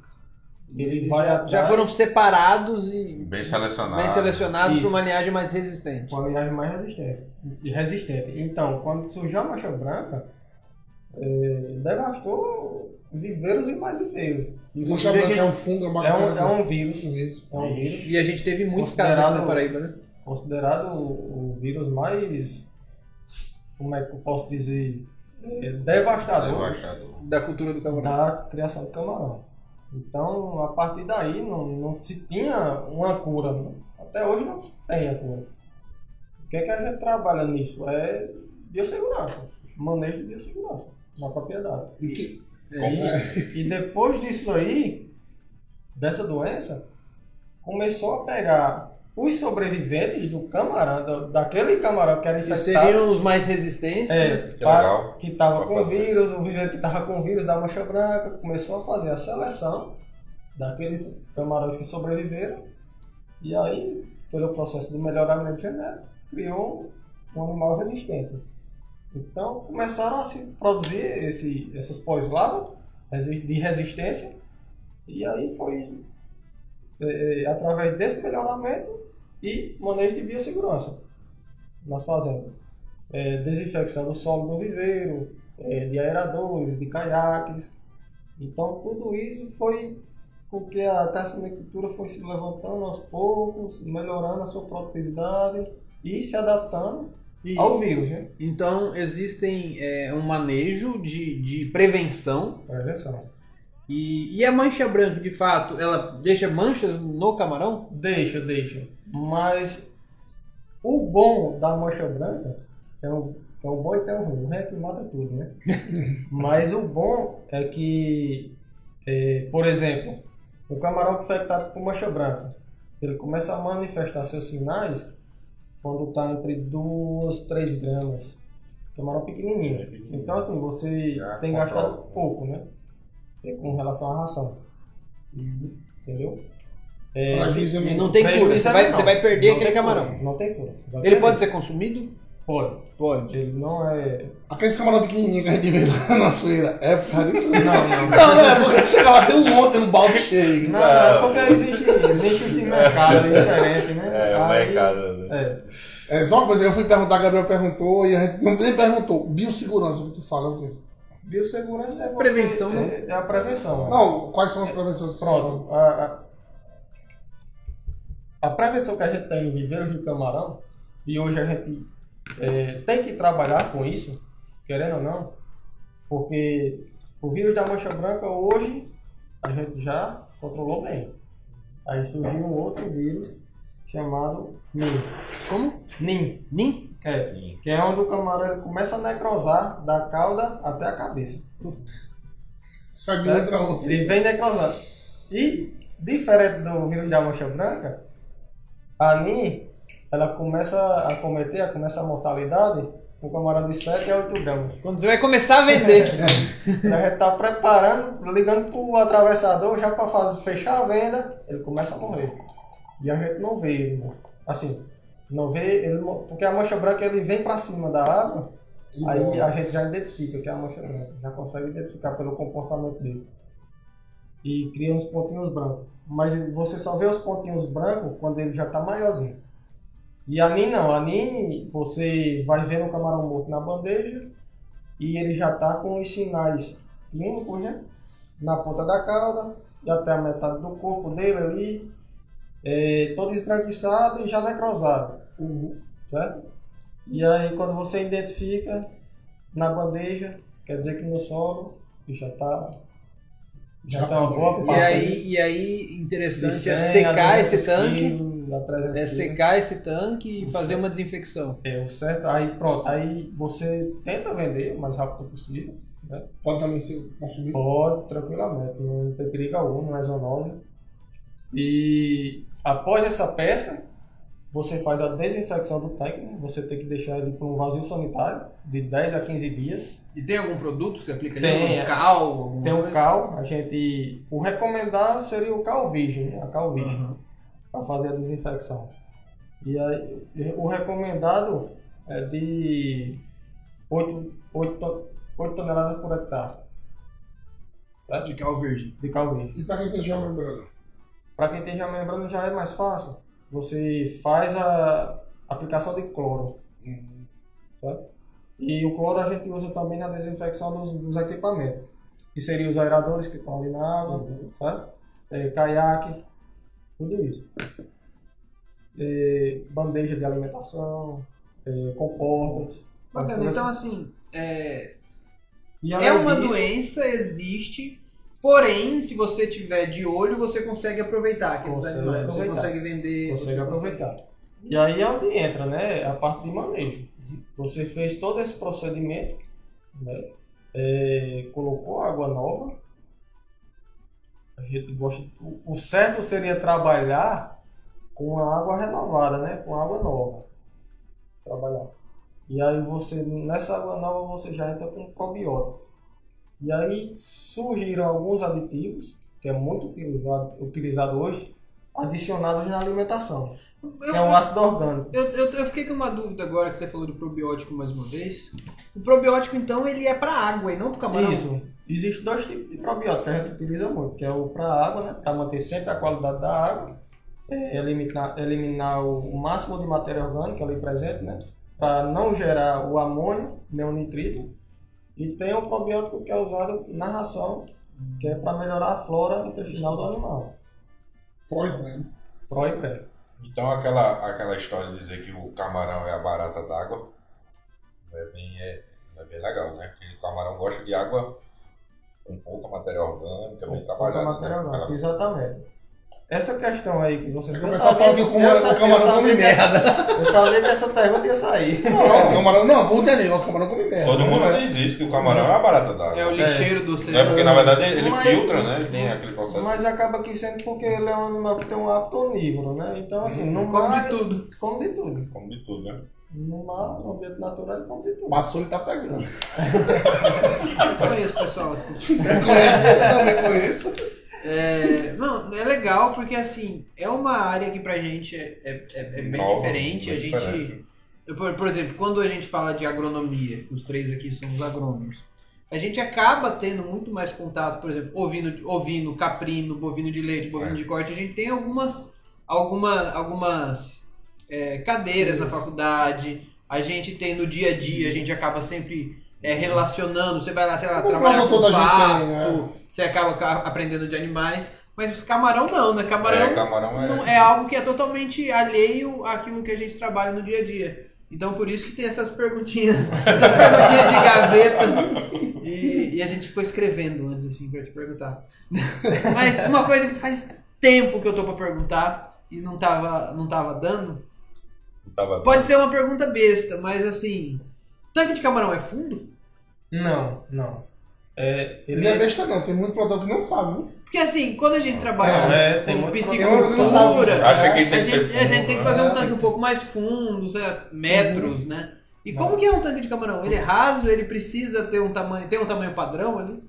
S4: ele vai
S1: Já,
S4: atrás
S1: já foram separados e
S2: Bem selecionado.
S1: bem selecionados para uma linhagem mais resistente.
S4: com a linhagem mais resistente. resistente. Então, quando surgiu a mancha branca, é, devastou viveiros e mais viveiros.
S3: Mancha
S1: a
S3: branca
S1: gente-
S3: é um fungo, é
S4: É
S3: bacana.
S4: um, é um vírus.
S3: Um vírus.
S4: É um vírus.
S1: E a gente teve muitos casos na Paraíba, né?
S4: considerado o, o vírus mais, como é que eu posso dizer, é, devastador
S2: Devastador.
S1: Da cultura do camarão.
S4: da criação de camarão. Então, a partir daí, não, não se tinha uma cura. né? Até hoje não se tem a cura. O que é que a gente trabalha nisso? É biossegurança, manejo de biossegurança na propriedade.
S3: E-
S4: E, e depois disso aí, dessa doença, começou a pegar os sobreviventes do camarão, da- daquele camarão que era
S1: Que
S4: infectado.
S1: seriam os mais resistentes.
S4: É,
S2: Que
S4: pa-
S2: legal.
S4: que tava
S2: Pra
S4: com
S2: fazer.
S4: vírus, o viveiro que tava com vírus da mancha branca, começou a fazer a seleção daqueles camarões que sobreviveram. E aí, pelo processo de melhoramento genético, criou um animal resistente. Então, começaram a se produzir esse, essas pós-lavas de resistência. E aí foi é, é, através desse melhoramento e manejo de biossegurança nas fazendas é, desinfecção do solo do viveiro, é, de aeradores, de caiaques. Então tudo isso foi com que a carcinicultura foi se levantando aos poucos, melhorando a sua produtividade e se adaptando
S1: E-
S4: ao vírus, né?
S1: Então existem é, um manejo de, de prevenção.
S4: Prevenção.
S1: E, e a mancha branca, de fato, ela deixa manchas no camarão?
S4: Deixa, deixa. Mas o bom da mancha branca é um, é um bom e tem um ruim. O ruim é que mata tudo, né? Mas o bom é que, é, por exemplo, o camarão infectado por mancha branca, ele começa a manifestar seus sinais quando está entre 2, 3 gramas. Camarão pequenininho. Então, assim, você
S2: Já
S4: tem gastado pouco, né? É, Com relação à ração. Entendeu? É,
S3: Prejuízo é
S1: E não tem cura. Você
S4: é
S1: vai, você vai perder
S4: Não
S1: aquele
S4: tem cura,
S1: camarão.
S4: Não tem cura.
S1: Ele
S4: perder.
S1: pode ser consumido?
S4: Pode.
S1: Pode.
S4: Ele não é.
S3: Aqueles camarão pequenininhos que a gente vê lá na suíra, é por causa disso?
S4: Não, não.
S3: Não, é porque chega lá, tem um monte, um balde cheio.
S4: Não, não, é porque existe de mercado diferente, né?
S2: É, o mercado. Né?
S4: É.
S3: É só uma coisa, eu fui perguntar, a Gabriel perguntou, e a gente não nem perguntou. Biossegurança, o que tu fala, o quê?
S4: Biossegurança é você-
S1: Prevenção, né?
S4: É, é a prevenção.
S3: Não, quais são as prevenções
S4: Pronto. A, a, a prevenção que a gente tem em viveiros de camarão, e hoje a gente é, tem que trabalhar com isso, querendo ou não, porque o vírus da mancha branca hoje a gente já controlou bem. Aí surgiu um outro vírus chamado NIM.
S1: Como?
S4: NIM.
S1: Nem?
S4: É, que é onde o camarão ele começa a necrosar da cauda até a cabeça.
S3: Sai de
S4: Certo?
S3: letra outra.
S4: Ele vem necrosando. E, diferente do vírus da mancha branca, a NIM, ela começa a cometer, começa a mortalidade com camarão de 7 a 8 gramas.
S1: Quando você vai começar a vender.
S4: E a gente tá preparando, ligando pro atravessador já para fazer, fechar a venda, ele começa a morrer. E a gente não vê assim, não vê ele, porque a mancha branca ele vem para cima da água,
S3: E
S4: aí
S3: morre.
S4: a gente já identifica que é a mancha branca, já consegue identificar pelo comportamento dele. E cria uns pontinhos brancos. Mas você só vê os pontinhos brancos quando ele já tá maiorzinho. E a NIM não, a NIM você vai vendo o camarão morto na bandeja e ele já tá com os sinais clínicos, né? Na ponta da cauda e até a metade do corpo dele ali, é, todo esbranquiçado e já necrosado, certo? E aí quando você identifica na bandeja, quer dizer que no solo já tá já,
S3: Já
S4: tá uma
S3: foi.
S4: boa
S1: E
S4: parte
S1: aí, e aí interessante
S4: 100
S1: é
S4: a
S1: secar
S4: 200
S1: esse tanque.
S4: quilos, a 300
S1: É
S4: quilos.
S1: secar esse tanque e
S4: O
S1: fazer
S4: certo.
S1: uma desinfecção.
S4: É, o certo, aí pronto, aí você tenta vender o mais rápido possível, né?
S3: Pode também ser consumido.
S4: Pode, tranquilamente, não tem perigo algum, não é zoonose. E após essa pesca, você faz a desinfecção do tanque, né? você tem que deixar ele para um vazio sanitário de 10 a 15 dias.
S1: E tem algum produto que você aplica ali?
S4: Tem,
S1: Um
S4: é.
S1: cal?
S4: Tem o
S1: coisa?
S4: cal, a gente. O recomendado seria o cal virgem, né? a cal virgem,
S1: Aham.
S4: para fazer a desinfecção. E aí, o recomendado é de 8, 8, 8 toneladas por hectare. Certo?
S1: De cal virgem.
S4: De cal virgem.
S3: E pra quem tem geomembrana?
S4: Para quem tem já membrana já é mais fácil. Você faz a aplicação de cloro. Certo? E o cloro a gente usa também na desinfecção dos, dos equipamentos. Que seriam os aeradores que estão ali na água, certo? É, caiaque, tudo isso. É, bandeja de alimentação, é, comportas.
S1: Bacana. Então, assim, é, é uma doença, existe. Porém, se você tiver de olho, você consegue aproveitar aqueles
S4: Consegue
S1: animais. Você
S4: aproveitar.
S1: consegue vender.
S4: consegue
S1: você
S4: aproveitar. E aí é onde entra, né? A parte de manejo. Você fez todo esse procedimento, né? É, colocou água nova. A gente gosta. o- O certo seria trabalhar com a água renovada, né? Com água nova. Trabalhar. E aí você, nessa água nova, você já entra com probiótico. E aí surgiram alguns aditivos, que é muito utilizado, utilizado hoje, adicionados na alimentação.
S1: Eu,
S4: É um ácido orgânico.
S1: eu, eu, eu fiquei com uma dúvida agora que você falou do probiótico mais uma vez. O probiótico, então, ele é pra água e não pro camarão.
S4: Isso. Existem dois tipos de probiótico que a gente utiliza muito, que é o para água, né? Para manter sempre a qualidade da água, é, eliminar, eliminar o máximo de matéria orgânica ali presente, né? Para não gerar o amônio, nem o nitrito. E tem o probiótico que é usado na ração, que é para melhorar a flora intestinal do animal.
S3: Foi, né?
S4: Pró e pré.
S2: Então aquela, aquela história de dizer que o camarão é a barata d'água é bem, é, é bem legal, né? Porque o camarão gosta de água com pouca matéria orgânica, bem
S4: Pouca
S2: trabalhada.
S4: matéria
S2: né?
S4: orgânica, exatamente. Essa questão aí que você
S3: O pessoal fala que o camarão, come merda.
S4: Eu sabia que essa pergunta ia sair.
S3: Não, o camarão, não, puta ali, o camarão come merda.
S2: Todo mundo
S3: Não é?
S2: diz isso, que o camarão é a barata d'água.
S1: É o lixeiro do
S2: Não é porque na verdade ele, filtra, né? Tem aquele processo.
S4: Mas acaba que sendo porque ele é um animal que tem um hábito onívoro, né? Então, assim, no
S1: Come
S4: mar...
S1: de tudo.
S4: Come de tudo.
S2: Como de tudo, né?
S4: No mar, no ambiente natural, ele come de tudo.
S3: Passou, ele tá pegando.
S1: Eu conheço pessoal assim.
S3: Eu conheço, eu também conheço.
S1: É, não, é legal porque assim, é uma área que pra gente é, é, é- bem
S2: Nova,
S1: diferente. A gente.
S2: diferente.
S1: por, por exemplo, quando a gente fala de agronomia, que os três aqui somos agrônomos, a gente acaba tendo muito mais contato, por exemplo, ovino, ovino caprino, bovino de leite, bovino
S2: É.
S1: de corte. A gente tem algumas, alguma, algumas é, cadeiras na faculdade. A gente tem no dia a dia, a gente acaba sempre é, relacionando. Você vai lá, sei lá,
S3: Como
S1: trabalhar com
S3: da gente
S1: pasto,
S3: tem, né?
S1: você acaba ca- aprendendo de animais. Mas camarão não, né? Camarão
S2: É, camarão é.
S1: não- é algo que é totalmente alheio àquilo que a gente trabalha no dia a dia. Então por isso que tem essas perguntinhas, essas perguntinhas de gaveta. E, e a gente ficou escrevendo antes assim pra te perguntar. Mas uma coisa que faz tempo que eu tô pra perguntar e não tava, não tava dando.
S2: Tava-
S1: Pode ser uma pergunta besta, mas assim. Tanque de camarão é fundo?
S4: Não, não. É,
S3: Ele não é besta não, tem muito produtor que não sabe, viu?
S1: Porque assim, quando a gente trabalha
S4: É, tem
S1: com piscicultura,
S2: Acha que tem
S1: a
S2: que
S1: gente, a gente tem que
S2: né?
S1: fazer um
S3: É,
S1: tanque um pouco mais fundo, sei lá, metros, né? E como que é um tanque de camarão? Ele é raso, ele precisa ter um tamanho, tem um tamanho padrão ali?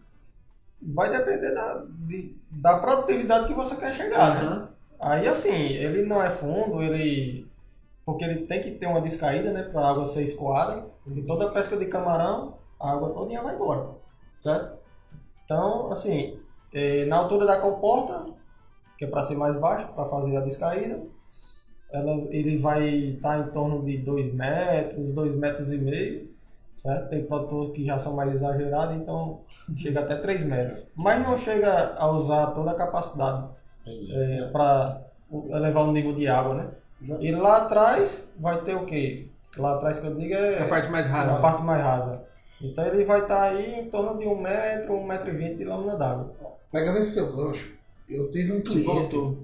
S4: Vai depender da, de- da produtividade que você quer chegar, né?
S1: Aham.
S4: Aí, assim, ele não é fundo, ele... Porque ele tem que ter uma descaída, né? Pra água ser escoada. Em toda pesca de camarão, a água todinha vai embora. Certo? Então, assim, eh, na altura da comporta, que é para ser mais baixo, para fazer a descaída, ela, ele vai estar em torno de 2 metros, 2 metros e meio, certo? Tem produtores que já são mais exagerados, então chega até 3 metros. Mas não chega a usar toda a capacidade para elevar o nível de água, né? E lá atrás vai ter o quê? Lá atrás que eu digo é
S1: A parte mais
S4: a
S1: rasa.
S4: parte mais rasa. Então ele vai estar aí em torno de um metro, um metro e vinte de lâmina d'água.
S3: Pegando esse seu gancho, eu tive um cliente.
S1: Voltou.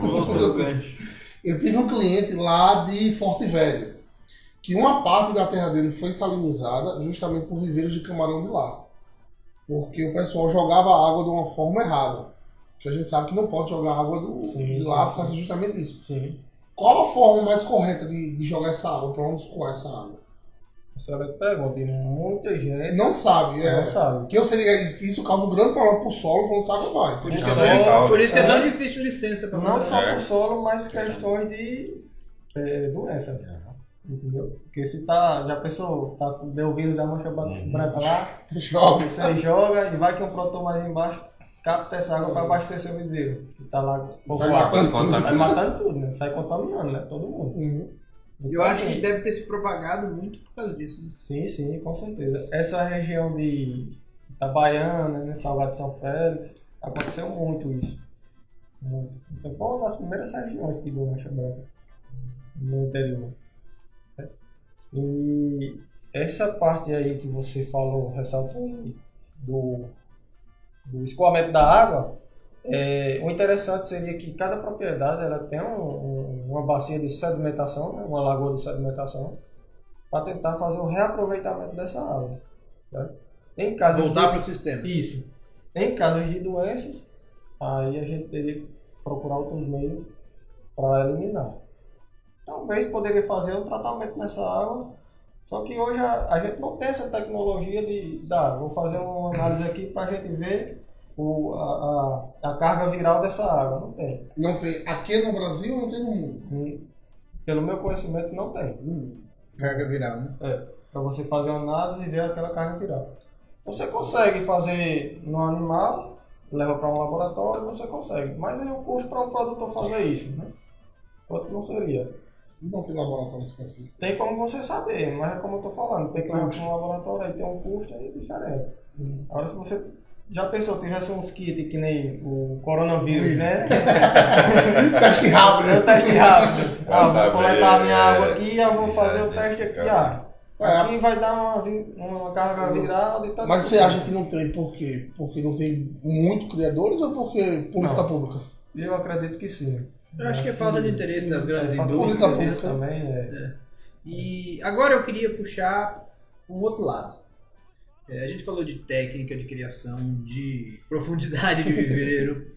S1: Voltou gancho.
S3: Eu tive um cliente lá de Forte Velho, que uma parte da terra dele foi salinizada justamente por viveiros de camarão de lá. Porque o pessoal jogava a água de uma forma errada. Que a gente sabe que não pode jogar água do,
S4: Sim,
S3: de
S4: sim,
S3: lá
S4: sim.
S3: por causa justamente disso.
S4: Sim.
S3: Qual a forma mais correta de, de jogar essa água? Pra onde escoar essa água?
S4: Excelente pergunta. E muita gente
S3: Não sabe, é.
S4: não sabe.
S3: Que eu sei que isso- que isso causa um grande problema pro solo quando essa água vai.
S1: Por isso, que é
S2: não.
S1: por isso que é
S3: É.
S1: tão difícil licença pra
S4: Não só
S2: É.
S4: por solo, mas questões de é, doença. Entendeu? Porque se tá, já pensou, tá, deu vírus da mancha
S2: Uhum.
S4: branca lá,
S3: Joga.
S4: você joga e vai que um produtor mais embaixo capta essa água para abastecer seu viveiro. Que tá lá
S3: Sai
S4: povoado.
S3: matando
S2: tudo.
S4: Sai matando tudo, né? Sai contaminando, né? Todo mundo.
S3: Uhum.
S1: Eu acho
S4: assim,
S1: que deve ter se propagado muito por causa disso. né?
S4: Sim, sim, com certeza. Essa região de Itabaiana, né, Salgado de São Félix, aconteceu muito isso. Muito. Então foi uma das primeiras regiões que deu mancha branca no interior. E essa parte aí que você falou, ressaltou do, do escoamento da água, é, o interessante seria que cada propriedade ela tem um- um- uma bacia de sedimentação, né, uma lagoa de sedimentação, para tentar fazer o reaproveitamento dessa água. certo? Em caso
S1: Voltar
S4: de...
S1: para o sistema.
S4: Isso. Em casos de doenças, aí a gente teria que procurar outros meios para eliminar. Talvez poderia fazer um tratamento nessa água, só que hoje a, a gente não tem essa tecnologia de dar. Vou fazer uma análise aqui para a gente ver o, a, a, a carga viral dessa água. Não tem.
S3: Não tem. Aqui no Brasil não tem no mundo.
S4: Hum, Pelo meu conhecimento, não tem.
S1: Carga viral, né?
S4: É, para você fazer uma análise e ver aquela carga viral. Você consegue fazer no animal, leva para um laboratório, você consegue. Mas aí o custo para um produtor fazer isso, né? Quanto não seria?
S3: E não tem laboratório específico.
S4: Tem como você saber, mas é como eu tô falando, tem que levar para um laboratório, aí tem um custo aí diferente. Agora se você já pensou, tivesse uns kits que nem o coronavírus, né?
S3: Teste rápido.
S4: O teste rápido. Ah, vou
S2: saber,
S4: coletar a minha
S2: é,
S4: água aqui, eu vou fazer o
S2: é,
S4: teste aqui,
S2: é.
S4: ah.
S3: É.
S4: Aqui vai dar uma, uma carga virada e tal.
S3: Mas você acha que não tem por quê? Porque não tem muito criadores ou porque pública
S4: Não.
S3: pública?
S4: Eu acredito que sim.
S1: Eu acho que é falta de interesse das grandes
S4: É,
S1: indústrias.
S3: pública.
S4: também, é.
S1: E agora eu queria puxar um outro lado. É, a gente falou de técnica de criação, de profundidade de viveiro,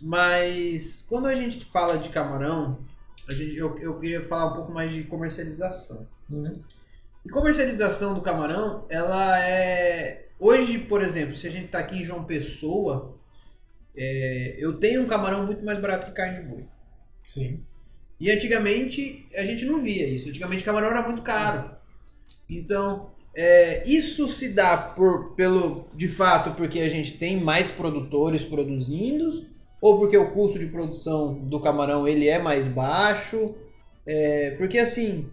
S1: mas quando a gente fala de camarão, a gente, eu, eu queria falar um pouco mais de comercialização. E comercialização do camarão, ela é. Hoje, por exemplo, se a gente está aqui em João Pessoa, é, eu tenho um camarão muito mais barato que carne de boi.
S4: Sim.
S1: E antigamente a gente não via isso. Antigamente camarão era muito caro. Então, é, isso se dá por, pelo, de fato porque a gente tem mais produtores produzindo, ou porque o custo de produção do camarão ele é mais baixo. É, porque assim,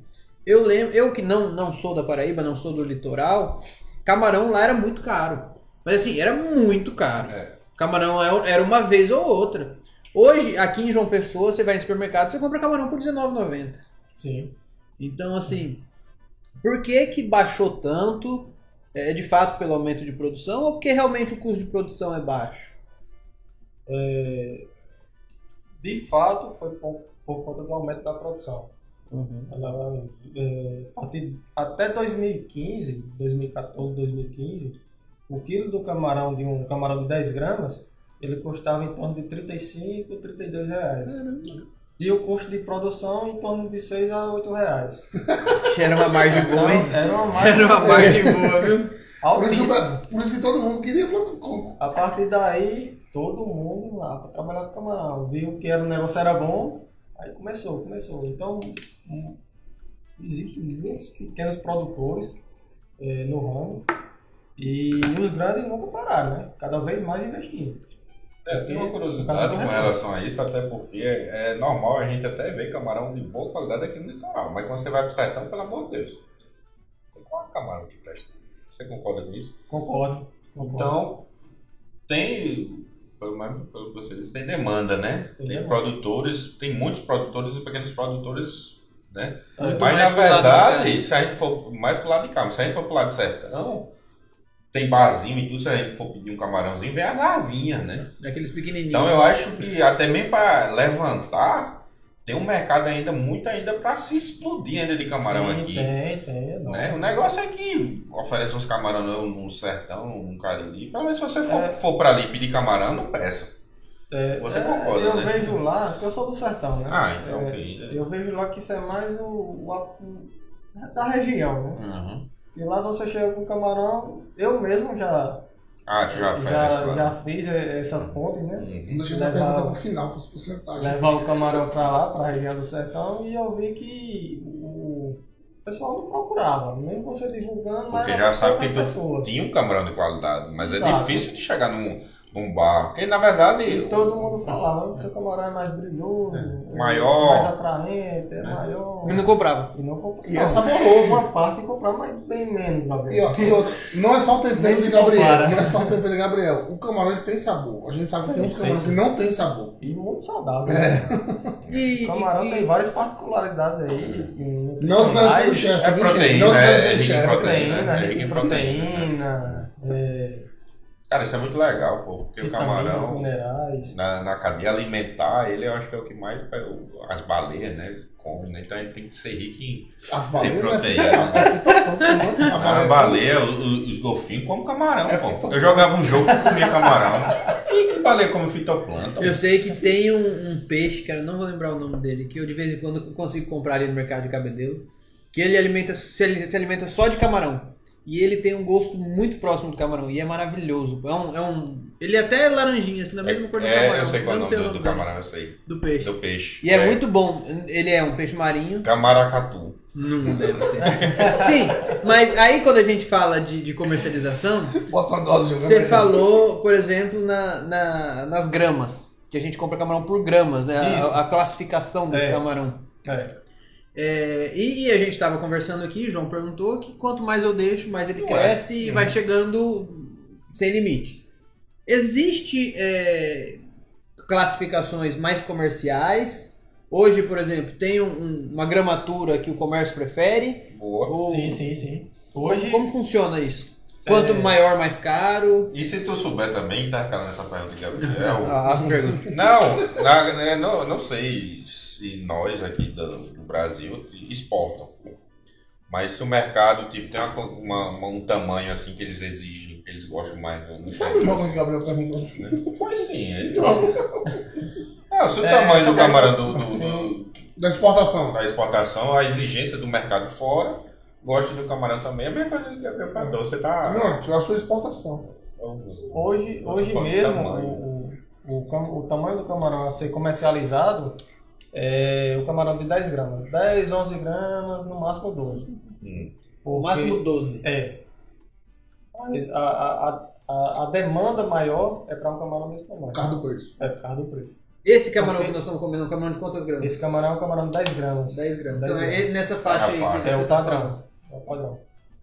S1: eu lembro, eu que não, não sou da Paraíba, não sou do litoral, camarão lá era muito caro. Mas assim, era muito caro.
S2: É.
S1: Camarão é- era uma vez ou outra. Hoje, aqui em João Pessoa, você vai no supermercado, você compra camarão por R$19,90.
S4: Sim.
S1: Então, assim, por que que baixou tanto? É de fato pelo aumento de produção ou porque realmente o custo de produção é baixo?
S4: De fato, foi por, por conta do aumento da produção. Ela, é, até 2015, 2014, 2015, o quilo do camarão, de um camarão de 10 gramas, ele custava em torno de 35, 32 reais. E o custo de produção em torno de 6 a 8 reais.
S1: Era uma margem boa, hein?
S4: Então, era uma margem,
S1: Era uma margem boa, viu?
S3: Por isso, que, por isso que todo mundo queria plantar coco.
S4: A partir daí, todo mundo lá para trabalhar com camarão. Viu que era, o negócio era bom, aí começou, começou. Então, existem muitos pequenos produtores eh, no ramo e os grandes nunca pararam, né? Cada vez mais investindo.
S2: É, tem uma curiosidade com relação a isso, até porque é, é normal a gente até ver camarão de boa qualidade aqui no litoral, mas quando você vai pro sertão, pelo amor de Deus, você come camarão que presta. Você concorda com isso?
S4: Concordo. concordo.
S2: Então, tem, pelo menos pelo que você disse, tem demanda, né?
S4: Tem
S2: Tem,
S4: demanda.
S2: produtores, tem muitos produtores e pequenos produtores, né?
S1: Muito
S2: Mas
S1: mais
S2: na
S1: de
S2: verdade, se a gente for mais pro lado de cá, se a gente for pro lado do sertão, tem barzinho e tudo, se a gente for pedir um camarãozinho, vem a garvinha, né?
S1: Daqueles pequenininhos.
S2: Então eu acho que até mesmo para levantar, tem um mercado ainda muito ainda para se explodir ainda de camarão
S4: Sim,
S2: aqui.
S4: Tem, tem. é
S2: Né? O negócio é que oferece uns camarão no, no sertão, no Cariri. Pelo menos se você for,
S4: É.
S2: for para ali pedir camarão, não peça.
S4: É,
S2: Você
S4: é,
S2: concorda,
S4: Eu
S2: né?
S4: vejo lá, porque eu sou do sertão, né?
S2: Ah, então
S4: É,
S2: ok.
S4: Eu vejo lá que isso é mais o, o- da região, né?
S2: Uhum.
S4: E lá você chega com camarão, eu mesmo já,
S2: Ah, tu já fez
S4: já, já fiz essa ponte, né?
S2: Uhum.
S3: Não deixa essa
S4: Levar-
S3: pergunta pro final, para as porcentagens.
S4: Levar o camarão pra lá, pra região do sertão, e eu vi que o pessoal não procurava, mesmo você divulgando, mas
S2: Porque já sabe que tu
S4: pessoas.
S2: tinha um camarão de qualidade, mas é
S4: Exato.
S2: difícil de chegar num, num bar. Porque na verdade.
S4: E todo mundo falava, seu camarão é mais brilhoso, é
S2: Maior.
S4: mais atraente, é maior.
S1: E não comprava.
S4: E não comprava.
S3: E é saboroso.
S4: Uma parte comprava, mas bem menos, na
S3: E,
S4: verdade.
S3: e não é só o tempero de Gabriel.
S4: compara.
S3: Não é só o tempero de Gabriel. O camarão ele tem sabor. A gente sabe que tem uns
S4: Tem,
S3: camarões
S4: tem
S3: que não tem sabor.
S4: E muito saudável. né?
S1: E,
S4: O camarão
S1: e-
S4: tem várias particularidades aí. e
S3: Não o chefe.
S2: É proteína,
S3: Não
S2: é, é
S3: o
S2: proteína.
S4: proteína,
S2: É
S4: proteína, é,
S2: Cara, isso é muito legal, pô. Porque o
S4: vitaminas,
S2: camarão,
S4: minerais.
S2: na, na cadeia alimentar, ele eu acho que é o que mais. As baleias, né? Comem, né? Então ele tem que ser rico em.
S3: As
S2: Tem
S3: baleias não é
S2: proteína.
S3: fitoplâncton,
S2: A
S3: não.
S2: baleia, o- o- os golfinhos comem camarão,
S3: É
S2: pô. Eu jogava um jogo que comia camarão. E que baleia come fitoplâncton?
S1: eu sei que tem um, um peixe, cara, não vou lembrar o nome dele, que eu de vez em quando consigo comprar ali no mercado de cabedelo, que ele alimenta, se, ele se alimenta só de camarão. E ele tem um gosto muito próximo do camarão. E é maravilhoso. É um. É um ele é até laranjinha, assim, da mesma cor do
S2: É,
S1: camarão.
S2: eu sei qual é o nome do, do camarão, eu sei.
S1: Do peixe.
S2: Do peixe.
S1: E é, muito bom. Ele é um peixe marinho.
S2: Camaracatu.
S1: Não deve ser. Sim, mas aí quando a gente fala de, de comercialização,
S3: Bota uma dose de
S1: você falou, por exemplo, na, na- nas gramas. Que a gente compra camarão por gramas, né? A, a classificação desse
S4: É.
S1: camarão.
S4: É.
S1: É, e, e a gente estava conversando aqui, João perguntou que quanto mais eu deixo, mais ele
S2: Ué.
S1: cresce e vai chegando sem limite. Existe é, classificações mais comerciais. Hoje, por exemplo, tem um- um- uma gramatura que o comércio prefere.
S2: Boa.
S1: Ou-
S4: Sim, sim, sim.
S1: Como,
S4: Hoje,
S1: como funciona isso? Quanto
S4: É.
S1: maior, mais caro?
S2: E se tu souber também, tá calando essa pergunta de Gabriel?
S1: Ah, As perguntas.
S2: Não, na- né, não, não sei se nós aqui do, do Brasil exportam. Mas se o mercado tipo, tem uma, uma- uma- um tamanho assim que eles exigem, que eles gostam mais no, no
S3: Sabe o jogo que o Gabriel perguntou?
S2: Não foi sim. Ele...
S3: Não,
S2: Ah, se o
S4: É,
S2: tamanho
S4: essa
S2: do camarão do, do- do-
S3: Da exportação.
S2: da exportação, a exigência do mercado fora, gosta do camarão também, é a mesma coisa que Gabriel falou. Você tá.
S3: Não, a sua exportação.
S4: hoje, hoje mesmo, o, o, o o tamanho do camarão a ser comercializado é o camarão de 10 gramas. 10, 11 gramas, no máximo 12.
S2: Hum.
S1: O
S4: Porque-
S1: máximo 12.
S4: É. A, a, a, a demanda maior é para um camarão desse tamanho.
S3: Por causa do preço.
S4: É por causa do preço.
S1: Esse camarão
S4: Porque-
S1: que nós estamos comendo é um camarão de quantas gramas?
S4: Esse camarão é um camarão de 10 gramas.
S1: 10 gramas.
S4: 10
S1: Então é
S4: gramas.
S1: nessa faixa aí que
S4: É o
S1: tá
S4: padrão. É o padrão.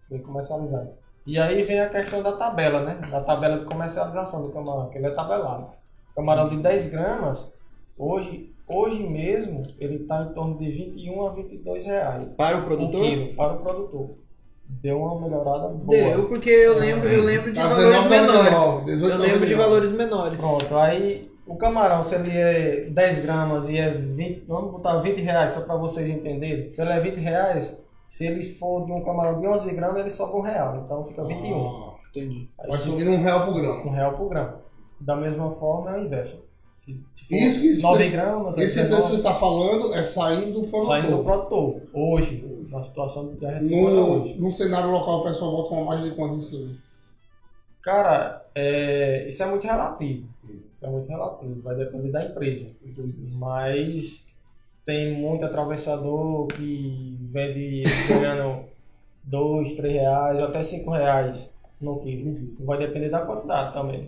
S4: Bem comercializado. E aí vem a questão da tabela, né? Da tabela de comercialização do camarão, que ele é tabelado. Camarão de 10 gramas, hoje, hoje mesmo, ele está em torno de 21 a 22 reais.
S1: Para o
S4: Um
S1: produtor?
S4: quilo para o produtor. Deu uma melhorada boa.
S1: Deu, porque eu lembro, eu lembro de
S3: Tá
S1: valores
S3: 19,99,
S1: menores.
S3: 18,99.
S1: Eu lembro de valores menores.
S4: Pronto, aí o camarão, se ele é 10 gramas e é 20, vamos botar 20 reais só para vocês entenderem. Se ele é 20 reais, se ele for de um camarão de 11 gramas, ele sobe um real, então fica 21.
S3: Ah,
S1: Entendi.
S4: Aí
S3: Vai subindo um real por grama.
S4: um real por grama. Da mesma forma é o inverso. Se, se
S3: Isso que esse
S4: 9
S3: preço-
S4: gramas,
S3: Esse
S4: 19,
S3: preço que você está falando é saindo do produtor.
S4: saindo do produtor. Hoje, na situação que a gente se encontra
S3: No,
S4: hoje.
S3: no cenário local, o pessoal bota uma margem de quanto isso aí?
S4: Cara, é, isso é muito relativo. Isso é muito relativo, vai depender da empresa. Mas tem muito atravessador que vende ganhando 2, 3 reais ou até 5 reais no quilo. Vai depender da quantidade também.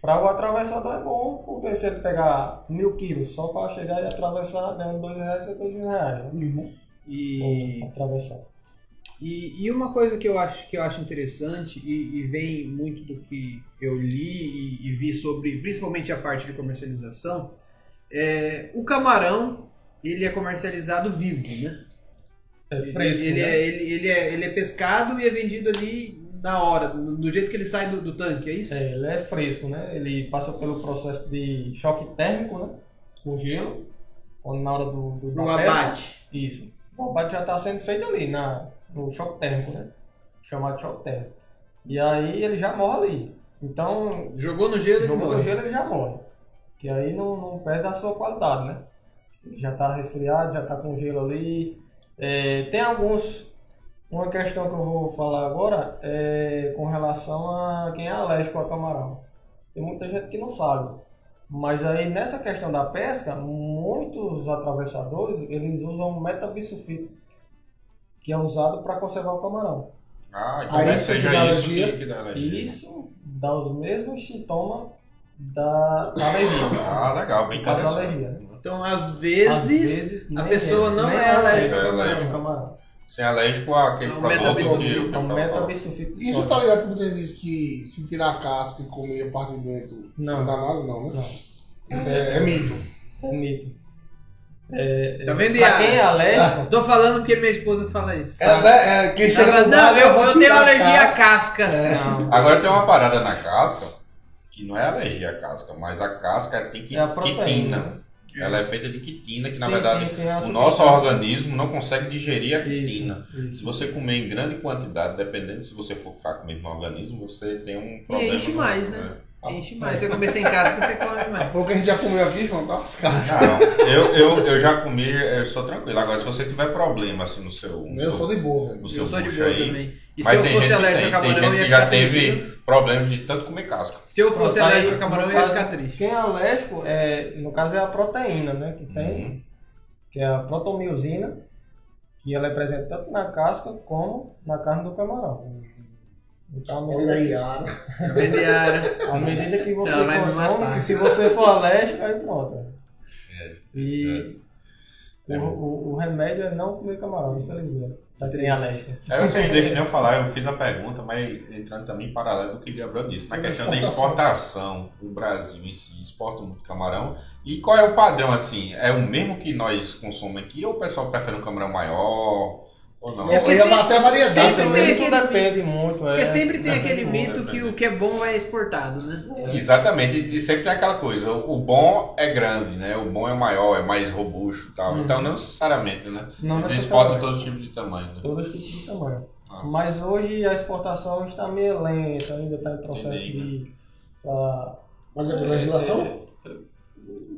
S4: Para o atravessador é bom, porque se ele pegar mil quilos só para chegar e atravessar, ganhando 2 reais, você tem 2 reais. Né?
S1: E,
S4: Ou atravessar.
S1: e, e uma coisa que eu acho, que eu acho interessante e, e vem muito do que eu li e, e vi sobre, principalmente a parte de comercialização, é o camarão ele é comercializado vivo, né?
S4: É
S1: Ele-
S4: fresco,
S1: ele,
S4: né?
S1: é, ele, ele é, ele é pescado e é vendido ali na hora, do jeito que ele sai do, do tanque, é isso?
S4: É, ele é fresco, né? Ele passa pelo processo de choque térmico, né? Com gelo. Quando na hora do, do
S1: abate.
S4: Isso. O abate já está sendo feito ali, na, no choque térmico, né? Chamado choque térmico. E aí ele já morre ali. Então,
S1: Jogou no gelo e
S4: jogou
S1: morre.
S4: no gelo ele já morre. Que aí não, não perde a sua qualidade, né? Já está resfriado, já está com gelo ali. É, tem alguns. Uma questão que eu vou falar agora é com relação a quem é alérgico a camarão. Tem muita gente que não sabe. Mas aí nessa questão da pesca, muitos atravessadores eles usam metabisulfito, que é usado para conservar o camarão.
S2: Ah, então
S3: Aí isso
S2: seja
S3: que dá
S2: isso
S3: alergia?
S2: que, dá alergia.
S4: Isso dá os mesmos sintomas da, da alergia.
S2: Ah, legal, bem interessante.
S4: alergia.
S1: Então, às vezes,
S4: Às vezes
S1: a pessoa não
S4: nem
S1: é alérgica
S2: ao
S4: ao
S2: camarão. Você é alérgico àquele
S1: Não,
S2: produto que
S4: É um de
S3: Isso tá ligado que muita gente diz que se tirar a casca e comer a parte de dentro
S4: Não.
S3: não dá nada, não, né?
S4: Não.
S3: Isso é, é mito.
S4: É mito. É,
S1: Tá vendo,
S4: Pra quem é alérgico,
S1: Tô falando porque minha esposa fala isso.
S3: É, né, é, quem chega
S1: Ela, não, eu, eu tenho alergia à
S3: casca.
S1: casca.
S4: não.
S2: Agora tem uma parada na casca, que não é alergia à casca, mas a casca tem que,
S4: É a proteína.
S2: quitina. Ela é feita de quitina, que na
S4: Sim,
S2: verdade
S4: sim, sim, é a
S2: o nosso organismo não consegue digerir a quitina.
S4: Isso, isso.
S2: Se você comer em grande quantidade, dependendo se você for fraco mesmo no organismo, você tem um problema.
S1: enche
S2: no-
S1: mais, né?
S2: é.
S1: Enche mais. Se você comer sem casca, você come mais.
S3: Pouco a gente já comeu aqui, João, tá lascado.
S2: Não, eu, eu, eu já comi, eu sou tranquilo. Agora, se você tiver problema assim no seu, no
S3: Eu
S2: seu,
S3: sou de boa, velho.
S1: Eu sou de boa
S2: aí,
S1: também. E
S2: mas
S1: se eu
S2: tem
S1: fosse alérgico a camarão, eu
S2: gente
S1: ia
S2: que já
S1: ficar
S2: teve. Problemas de tanto comer casca.
S1: Se eu fosse
S4: Pronto, aí,
S1: alérgico a camarão, eu ia ficar triste.
S4: Quem é alérgico, é, no caso, é a proteína, né? Que tem,
S2: Uhum.
S4: que é a protomiosina, que ela é presente tanto na casca como na carne do camarão. Então, à
S3: Olha
S4: medida,
S3: aí, Ara.
S1: Mediara.
S4: à medida que você consome, que se você for alérgico, aí pronto.
S2: É,
S4: E
S2: É.
S4: o, o, o remédio é não comer camarão, infelizmente. Pra quem é alérgico.
S2: É, eu não deixo nem eu falar, eu fiz a pergunta, mas entrando também em paralelo do que o Gabriel disse. Na
S3: Sobre
S2: questão da
S3: exportação.
S2: o Brasil em si exporta muito camarão. E qual é o padrão, assim? É o mesmo que nós consomemos aqui ou o pessoal prefere um camarão maior? Ou não?
S1: É sempre-
S3: bater a variedade também.
S1: tem
S4: Isso
S1: aquele-
S4: depende muito. É,
S1: Porque sempre tem aquele mito que o que é bom é exportado, né?
S2: Exatamente, e sempre tem aquela coisa, o bom é grande, né? O bom é maior, é mais robusto e tal.
S4: Uhum.
S2: Então não necessariamente, né?
S4: Não
S2: Eles exportam todo tipo de tamanho. Né?
S4: Todos os tipos de tamanho.
S2: Ah.
S4: Mas hoje a exportação está meio lenta, ainda está em processo
S2: Entendi.
S4: de. pra-
S3: Mas é legislação?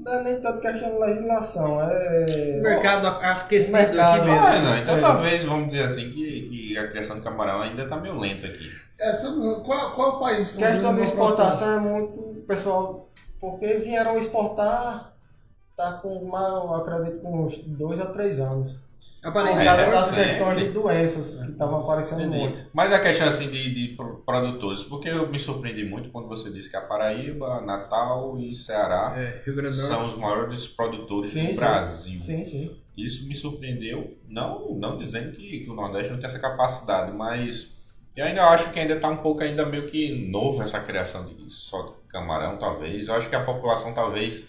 S4: Não é nem tanto questão de legislação, é.
S1: O mercado aquecido
S4: mercado.
S1: aqui mesmo.
S2: Ah, não, então
S4: É.
S2: talvez, vamos dizer assim, que, que a criação de camarão ainda tá meio lenta aqui.
S3: Essa, qual, qual é o país que
S4: Questão de exportação é muito. Pessoal, porque vieram exportar, tá com, uma, eu acredito, com uns dois a três anos. Por
S1: Aparentemente.
S2: É,
S4: causa das questões de doenças que estavam aparecendo
S2: Entendi.
S4: muito.
S2: Mas a questão assim de, de pro- produtores, porque eu me surpreendi muito quando você disse que a Paraíba, Natal e Ceará
S1: É, Rio Grande do
S2: são os maiores produtores
S4: Sim,
S2: do
S4: sim.
S2: Brasil.
S4: Sim, sim.
S2: Isso me surpreendeu, não, não dizendo que, que o Nordeste não tem essa capacidade, mas eu ainda acho que ainda está um pouco ainda meio que novo essa criação de só de camarão, talvez. Eu acho que a população talvez,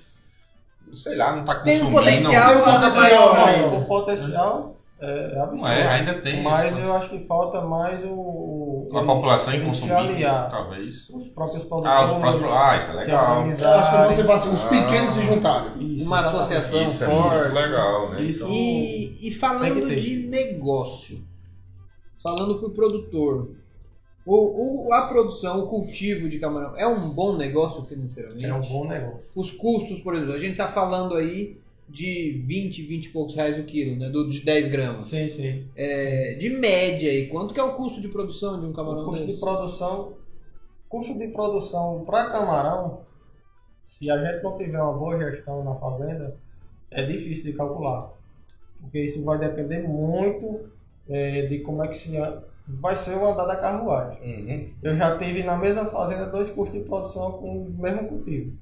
S2: sei lá, não está
S1: Tem um
S2: consumindo.
S1: potencial
S3: Tem um potencial
S1: maior.
S3: maior.
S4: O potencial é, é absurdo.
S2: É, ainda tem.
S4: Mas
S2: isso,
S4: eu acho que falta mais o. o
S2: a população em consumir,
S4: aliar.
S2: talvez.
S4: Os próprios
S2: Ah,
S4: produtores.
S2: os próximos. Ah, isso é
S4: se
S2: legal.
S3: Eu acho que você fala assim, os pequenos se juntarem.
S4: Isso,
S1: Uma associação
S2: Isso é
S1: forte.
S2: muito legal, né?
S4: Isso.
S2: Então,
S1: E, e falando de negócio, falando para o produtor, o, o- a produção, o cultivo de camarão é um bom negócio financeiramente?
S4: É um bom negócio.
S1: Os custos, por exemplo, a gente está falando aí de 20, 20 e poucos reais o quilo, né? Do, de 10 gramas.
S4: Sim, sim.
S1: É, de média aí, quanto que é o custo de produção de um camarão
S4: O custo
S1: desse?
S4: de produção. Custo de produção para camarão, se a gente não tiver uma boa gestão na fazenda, é difícil de calcular. Porque isso vai depender muito eh, de como é que se vai ser o andar da carruagem.
S2: uhum.
S4: Eu já tive na mesma fazenda dois custos de produção com o mesmo cultivo.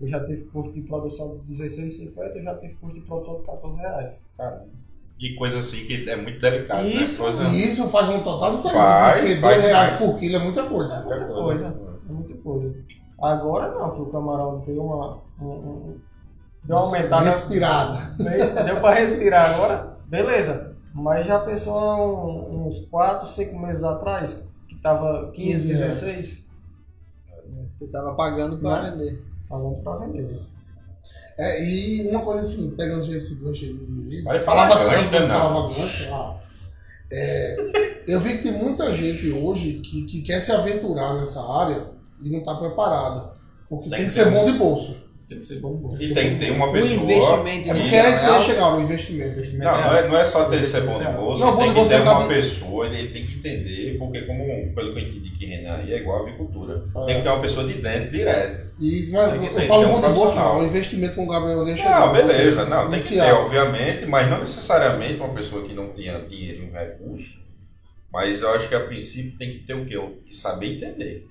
S4: Eu já tive custo de produção de 16,50 eu já tive custo de produção de 14 reais.
S2: E coisa assim que é muito delicado,
S4: Isso,
S2: né? Coisa...
S3: Isso faz um total diferença,
S2: Faz,
S3: porque
S2: faz,
S3: reais
S2: faz.
S3: por quilo é muita coisa.
S4: É muita coisa. É muita coisa. Agora não, que o camarão deu uma. Um, um, deu uma aumentada.
S3: Respirada.
S4: Deu, pra respirar agora, beleza. Mas já pensou há um- uns 4, 5 meses atrás, que tava 15,
S3: 15 reais.
S4: 16,
S1: Você estava pagando para
S4: Né?
S1: vender.
S4: falando pra vender.
S3: É, e uma coisa assim, pegando esse gancho aí do menino,
S2: Vai falar
S3: falava
S2: gancho, não?
S3: falava gancho, ah, é, eu vi que tem muita gente hoje que, que quer se aventurar nessa área e não está preparada. Porque tem,
S2: Tem
S3: que
S2: que
S3: ser bom de bolso.
S4: Tem que ser bom bom.
S2: E tem que ter uma
S1: O
S2: pessoa.
S1: investimento
S3: É porque é isso que eu ia chegar, o investimento.
S2: Não, não é, não é só ter ser bom de bolsa,
S3: Não,
S2: tem que ter uma pessoa, ele tem que entender, porque como, pelo que eu entendi que Renan aí é igual a avicultura.
S3: É.
S2: Tem que ter uma pessoa de dentro direto.
S3: E, mas eu
S2: ter-
S3: falo
S2: um
S3: bom de bolsa, não. O investimento com o Gabriel deixa.
S2: Não, beleza, não, tem que ter, obviamente, mas não necessariamente uma pessoa que não tenha dinheiro e um recurso. Mas eu acho que a princípio tem que ter o quê? O- Saber entender.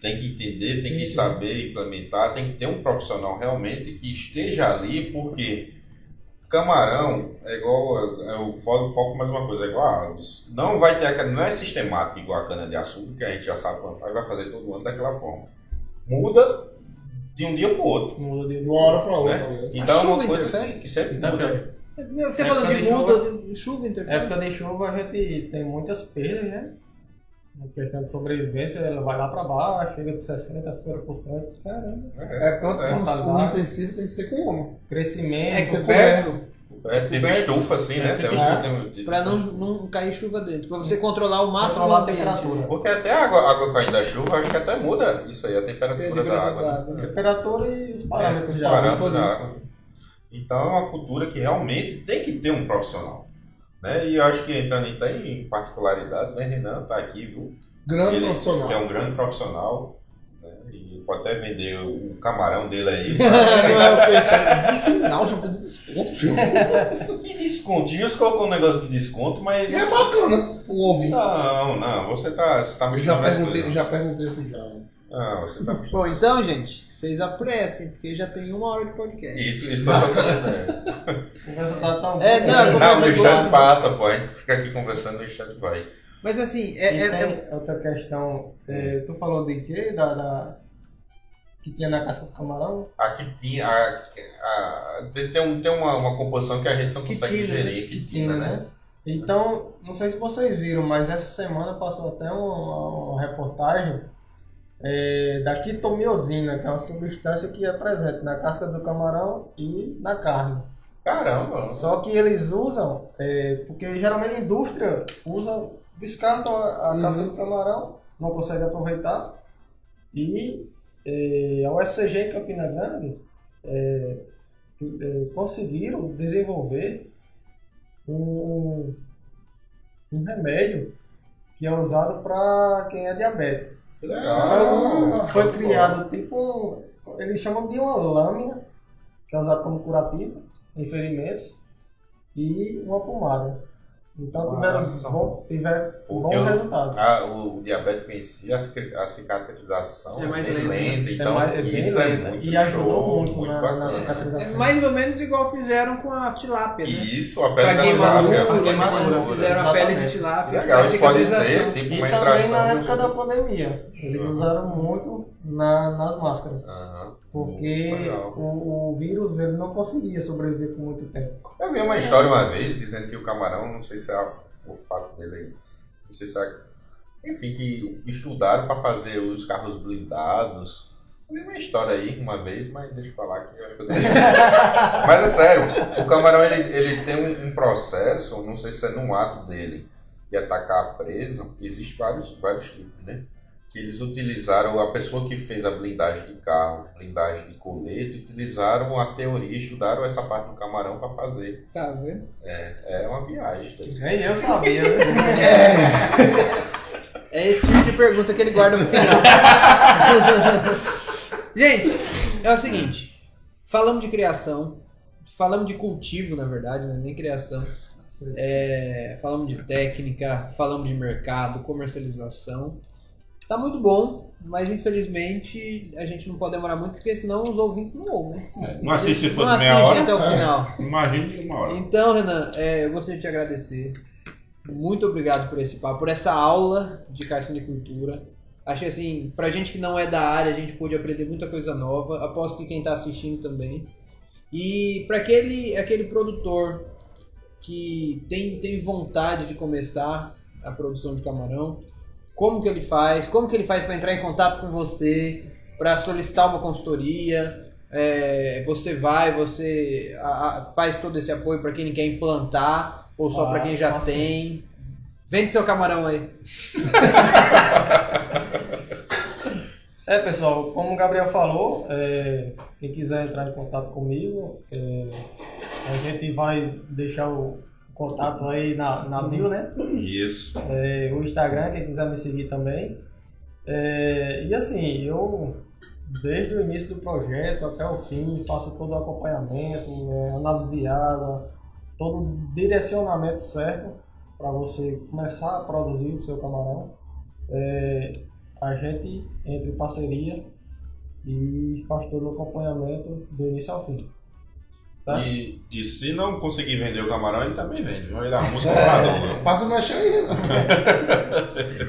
S2: Tem que entender, tem
S4: Sim,
S2: que
S4: sim.
S2: saber implementar, tem que ter um profissional realmente que esteja ali, porque camarão é igual, é o foco, foco mais uma coisa, é igual a árvores. Não vai ter aquela, não é sistemático igual a cana de açúcar, que a gente já sabe plantar e vai fazer todo ano daquela forma. Muda de um dia para o outro.
S4: Muda de
S3: uma hora pra outra.
S2: Né?
S3: né?
S2: Então é
S1: chuva
S2: uma coisa
S1: interfere?
S2: que, sempre muda.
S4: feio.
S1: Você
S4: É
S1: falando de muda, de chuva
S4: Na
S1: interfere.
S4: época de chuva a gente tem muitas perdas, né? Na questão de sobrevivência, ela vai lá pra baixo, chega de 60% a 50%. Caramba.
S3: É, tanto
S2: é.
S3: o
S4: lá.
S3: intensivo tem que ser com homem.
S4: Crescimento.
S1: É coberto
S2: É, tipo
S1: Coberto.
S2: estufa assim, né?
S4: É,
S2: Tem uns- tem-
S1: pra não, não cair chuva dentro. Pra você controlar o máximo
S4: Controlar a temperatura.
S1: né?
S2: Porque até a água, a água caindo da chuva, acho que até muda isso aí, a temperatura,
S1: Tem a
S2: da água. né?
S4: Temperatura e os parâmetros
S2: É,
S4: de
S2: os
S4: água.
S2: parâmetros da água. Então é uma cultura que realmente tem que ter um profissional. Né? E eu acho que entrando até em particularidade, né, Renan tá aqui, viu?
S3: Grande
S2: Ele
S3: profissional.
S2: É um grande profissional. Né? E pode até vender o camarão dele aí.
S3: No final, já pedi desconto.
S2: Que desconto? Gils colocou um negócio de desconto, mas.
S3: E é bacana o ouvinte.
S2: Não, não, você tá, você tá mexendo
S3: já perguntei,
S2: coisas.
S3: já perguntei pro já antes.
S2: Não, você tá mexendo.
S1: Bom, então, gente, vocês apressem, porque já tem uma hora de podcast.
S2: Isso, isso que eu tô falando. né?
S4: Conversa tá tão
S1: É, não,
S2: Não, o chat
S1: boa.
S2: passa, pô. A gente fica aqui conversando e o chat vai.
S1: Mas assim,
S4: E
S1: é, é- é-
S4: outra questão. é, tu falou de quê? Da, da- Que tinha na casca do camarão?
S2: Aqui tinha. A, a- tem tem, um, tem uma, uma composição que a gente não consegue
S1: Quitina,
S2: digerir. Quitina, né?
S4: Então, não sei se vocês viram, mas essa semana passou até uma, uma reportagem é, da quitomiosina, que é uma substância que é presente na casca do camarão e na carne.
S2: Caramba.
S4: Só que eles usam, é, porque geralmente a indústria usa, descartam a, a
S3: Uhum.
S4: casca do camarão, não consegue aproveitar. E é, a UFCG em Campina Grande é, é, conseguiram desenvolver um, um remédio que é usado para quem é diabético.
S2: Legal.
S4: foi criado tipo eles chamam de uma lâmina, que é usada como curativo em ferimentos, e uma pomada. Então tiveram,
S2: Nossa.
S4: bom, tiveram
S2: eu-
S4: resultados.
S2: Ah, o diabético em si, a cic- a cicatrização
S1: É mais
S2: bem
S1: lenta,
S2: lenta. Então,
S4: é, mais, é
S2: isso
S4: lenta.
S2: é muito
S4: e ajudou
S2: show,
S4: muito, na,
S2: bacana.
S4: na
S1: é
S4: cicatrização.
S1: mais ou menos igual fizeram com a tilápia, né?
S2: Isso, a
S1: Pra
S2: pele da
S1: queimadura,
S2: tilápia.
S1: queimadura, fizeram a pele de
S4: Exatamente.
S1: tilápia.
S2: Legal,
S1: pra
S2: isso pode
S1: cicatrização.
S2: ser tipo
S4: E
S2: uma
S4: também
S2: extração.
S4: na
S2: de um
S4: época da pandemia. Eles
S2: Uhum.
S4: usaram muito na, nas máscaras.
S2: Aham.
S4: Porque
S2: Legal.
S4: o, o vírus ele não conseguia sobreviver por muito tempo.
S2: Eu vi uma história uma vez dizendo que o camarão, não sei se o fato dele aí, não sei se é. Enfim, que estudaram para fazer os carros blindados. Vi uma história aí uma vez, mas deixa eu falar que eu acho que eu tenho. Mas é sério, o camarão ele, ele tem um, um processo, não sei se é no ato dele de atacar a presa, existe vários, vários tipos, né? Que eles utilizaram, a pessoa que fez a blindagem de carro, blindagem de colete, utilizaram a teoria, estudaram essa parte do camarão para fazer.
S1: Tá vendo?
S2: É uma viagem.
S4: Nem eu sabia, né?
S1: É esse tipo de pergunta que ele guarda no final. Gente, é o seguinte. Falamos de criação. Falamos de cultivo, na verdade, né? nem criação. É, falamos de técnica, falamos de mercado, comercialização. Tá muito bom, mas infelizmente a gente não pode demorar muito, porque senão os ouvintes não ouvem.
S2: Não assiste se for
S1: Não
S2: meia hora.
S1: até o
S3: É.
S1: final.
S2: Imagine uma hora.
S1: Então, Renan, é, eu gostaria de te agradecer. Muito obrigado por esse papo, por essa aula de carcinicultura. Achei assim, pra gente que não é da área, a gente pôde aprender muita coisa nova. Aposto que quem tá assistindo também. E para aquele, aquele produtor que tem, tem vontade de começar a produção de camarão, como que ele faz? Como que ele faz para entrar em contato com você, para solicitar uma consultoria? É, você vai, você a- a- faz todo esse apoio para quem quer implantar ou só para quem já
S4: Faço,
S1: tem? Vende seu camarão aí.
S4: É, pessoal, como o Gabriel falou, é, quem quiser entrar em contato comigo, é, a gente vai deixar o contato aí na, na bio, né?
S2: Isso.
S4: É, o Instagram, quem quiser me seguir também. É, e assim, eu desde o início do projeto até o fim faço todo o acompanhamento, é, análise de água, todo o direcionamento certo para você começar a produzir o seu camarão. É, a gente entra em parceria e faz todo o acompanhamento do início ao fim. Certo?
S2: E, e se não conseguir vender o camarão, ele também vende. viu? Ele arruma os compradores.
S3: Faça o mexer aí, né?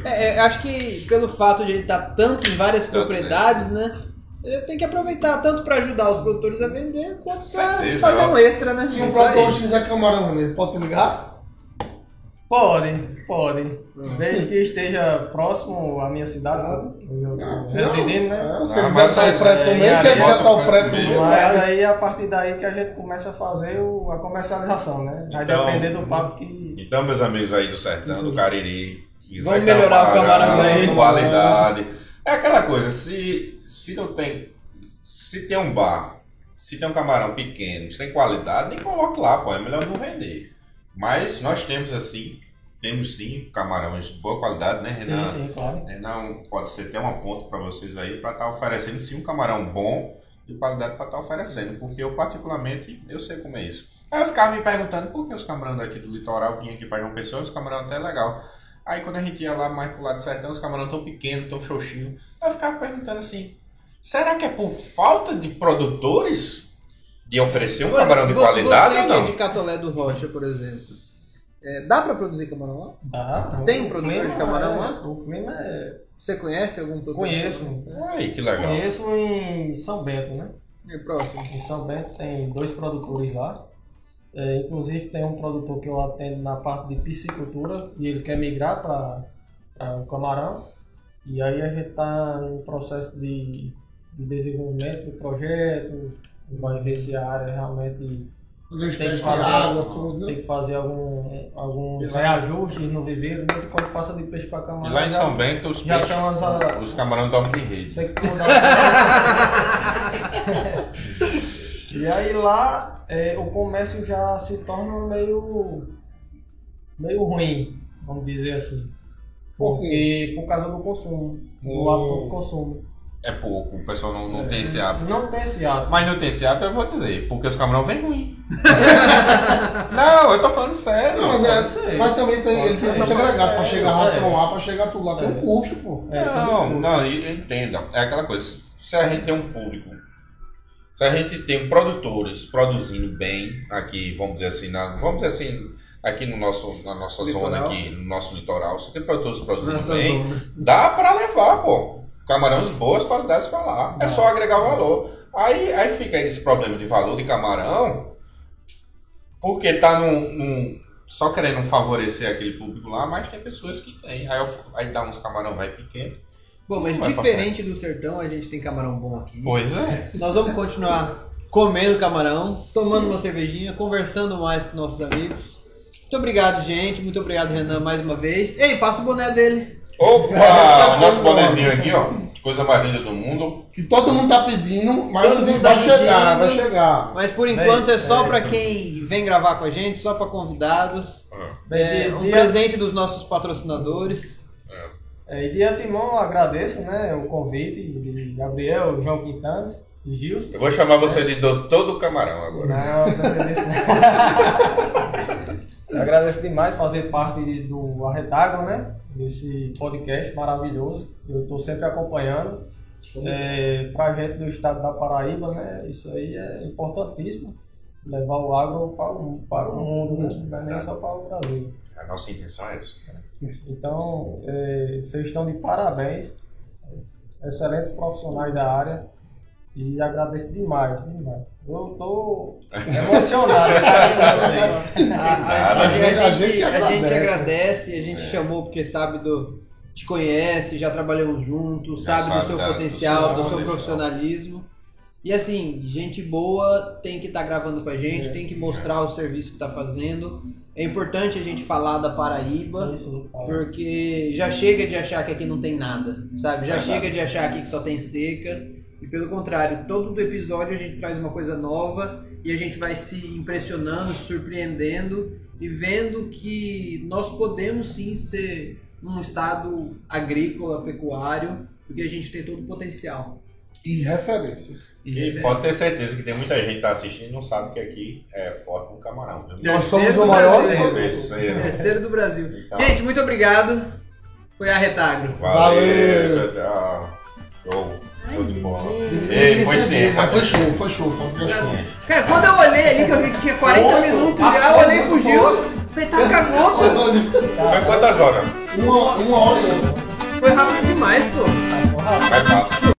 S1: É, é, acho que pelo fato de ele estar tanto em várias
S2: Tanto,
S1: propriedades, né? Ele tem que aproveitar tanto para ajudar os produtores a vender, quanto para fazer um extra, né?
S3: Se um produtor quiser camarão, ele pode te ligar?
S4: Pode, pode. Desde que esteja próximo à minha cidade,
S3: Ah,
S4: né?
S3: É, se
S2: Ah,
S3: ele quiser o
S2: aí-
S3: frete também,
S4: e
S3: se ele
S4: aí
S3: quiser.
S4: Mas aí a partir daí que a gente começa a fazer o- a comercialização, né? Vai
S2: Então-
S4: depender do papo que.
S2: Então, meus amigos aí do Sertão, do Cariri,
S1: Vamos
S2: ter
S1: melhorar o camarão aí.
S2: Qualidade. É aquela coisa, se, se não tem. Se tem um bar, se tem um camarão pequeno, sem qualidade, nem coloque lá, pô. É melhor não vender. Mas nós temos assim, temos sim camarões de boa qualidade, né, Renan?
S4: Sim, sim, claro.
S2: Renan pode ser até uma ponta para vocês aí para estar oferecendo sim um camarão bom de qualidade para estar oferecendo, porque eu particularmente eu sei como é isso. Aí eu ficava me perguntando por que os camarões daqui do litoral vinham aqui para João Pessoa, os camarões até legal. Aí quando a gente ia lá mais pro lado do sertão, os camarões tão pequenos, tão xoxinhos. Eu ficava perguntando assim, será que é por falta de produtores de oferecer um camarão de qualidade
S1: Você
S2: ou
S1: que é
S2: não?
S1: de Catolé do Rocha, por exemplo. é, dá pra produzir camarão lá?
S4: Dá.
S1: Tem
S4: O
S1: produtor de camarão
S4: é-
S1: lá?
S4: O clima é.
S1: Você conhece algum produtor?
S4: Conheço.
S2: Aí, que legal.
S4: Conheço em São Bento, né?
S1: É próximo.
S4: Em São Bento tem dois produtores lá. É, inclusive tem um produtor que eu atendo na parte de piscicultura e ele quer migrar para o camarão. E aí a gente está em processo de, de desenvolvimento do projeto, vai ver se a área realmente
S3: Fazer os
S4: tem que
S3: testes de
S4: fazer,
S3: água, tudo. né?
S4: tem que fazer algum, alguns reajustes no viveiro, mesmo quando faça de peixe para
S2: E
S4: camarão.
S2: lá em São Bento, os,
S4: já
S2: peixes- os camarões dormem de rede.
S4: tem que mudar. e aí lá é, o comércio já se torna meio meio ruim, vamos dizer assim.
S3: Por
S4: Porque por causa do consumo, do hábito do consumo.
S2: É pouco, o pessoal não, não tem esse hábito.
S4: Não tem esse hábito.
S2: Mas não tem esse hábito, eu vou dizer, porque os camarão vêm ruim. não, eu tô falando sério.
S3: Não, mas, é, mas também tem, ele tem custo agregado pra
S4: É,
S3: chegar a
S4: é.
S3: ração lá, pra chegar tudo lá. Tem um
S4: É.
S3: custo, pô.
S4: É,
S2: não,
S4: um-
S2: não, entenda. É aquela coisa, se a gente tem um público, se a gente tem produtores produzindo bem aqui, vamos dizer assim, na- vamos dizer assim, aqui no nosso, na nossa zona
S1: Litoral.
S2: aqui, no nosso litoral, se tem produtores produzindo
S1: Nessa
S2: bem,
S1: zona.
S2: dá pra levar, pô. Camarão de boas qualidades pra lá. É só agregar valor. Aí, aí fica esse problema de valor de camarão, porque tá num, num- só querendo favorecer aquele público lá, mas tem pessoas que tem. Aí, eu- aí dá uns camarão vai pequeno.
S1: Bom, mas diferente do sertão, a gente tem camarão bom aqui.
S2: Pois é.
S1: Nós vamos continuar comendo camarão, tomando uma cervejinha, conversando mais com nossos amigos. Muito obrigado, gente. Muito obrigado, Renan, mais uma vez. Ei, passa o boné dele.
S2: Opa! Nosso bonezinho aqui, ó. Coisa mais linda do mundo.
S3: Que todo mundo tá pedindo, mas
S1: Todo
S3: o
S1: mundo
S3: vai
S1: tá
S3: chegar, vai chegar.
S1: Mas por enquanto é só
S4: é.
S1: pra quem vem gravar com a gente, só pra convidados. É
S4: de-
S1: um presente dos nossos patrocinadores.
S4: É, e de antemão eu agradeço né, o convite de Gabriel, João Quintana e Gilson.
S2: Eu vou chamar você de doutor do camarão agora.
S4: Não, não sei disso não. Eu agradeço demais fazer parte do Arretágono, né? Desse podcast maravilhoso. Eu estou sempre acompanhando. É, pra gente do estado da Paraíba, né? Isso aí é importantíssimo. Levar o agro para o, para o mundo, né? Não é nem só para o Brasil.
S2: A nossa intenção é essa.
S4: Então, é, vocês estão de parabéns. Excelentes profissionais da área. E agradeço demais, demais. Eu tô emocionado com.
S1: A, a- a
S2: Nada,
S1: gente,
S3: a gente que
S1: a gente
S3: agradece.
S1: a gente chamou porque sabe do. Te conhece, já trabalhamos juntos, sabe, do
S2: sabe
S1: seu
S2: da- do
S1: potencial,
S2: seu
S1: do seu profissionalismo. E assim, gente boa tem que estar gravando com a gente, tem que mostrar o serviço que está fazendo. É importante a gente falar da Paraíba,
S4: Sim, sim, fala.
S1: porque já chega de achar que aqui não tem nada, sabe? Já
S2: Verdade.
S1: chega de achar aqui que só tem seca. E pelo contrário, todo episódio a gente traz uma coisa nova e a gente vai se impressionando, se surpreendendo e vendo que nós podemos sim ser um estado agrícola, pecuário, porque a gente tem todo o potencial.
S3: E referência.
S2: E pode ter certeza que tem muita gente que tá assistindo e não sabe que aqui é forte no camarão.
S3: Nós somos o maior.
S2: Terceiro.
S1: Terceiro do Brasil.
S2: Então.
S1: Gente, muito obrigado. Foi a Retagro.
S2: Valeu, tchau, tchau. Show. Show de bola. Ei, foi
S3: iniciativa,
S2: sim.
S3: Mas foi show, foi show, foi show.
S1: Cara, quando eu olhei ali, que eu vi que tinha 40
S3: Foi,
S1: minutos já, eu olhei pro
S3: foi.
S1: Gil, falei, tá cagou, pô.
S2: Foi quantas horas?
S3: Uma, uma hora e outra.
S1: Foi rápido demais, pô.
S4: Rápido.
S2: Vai fácil.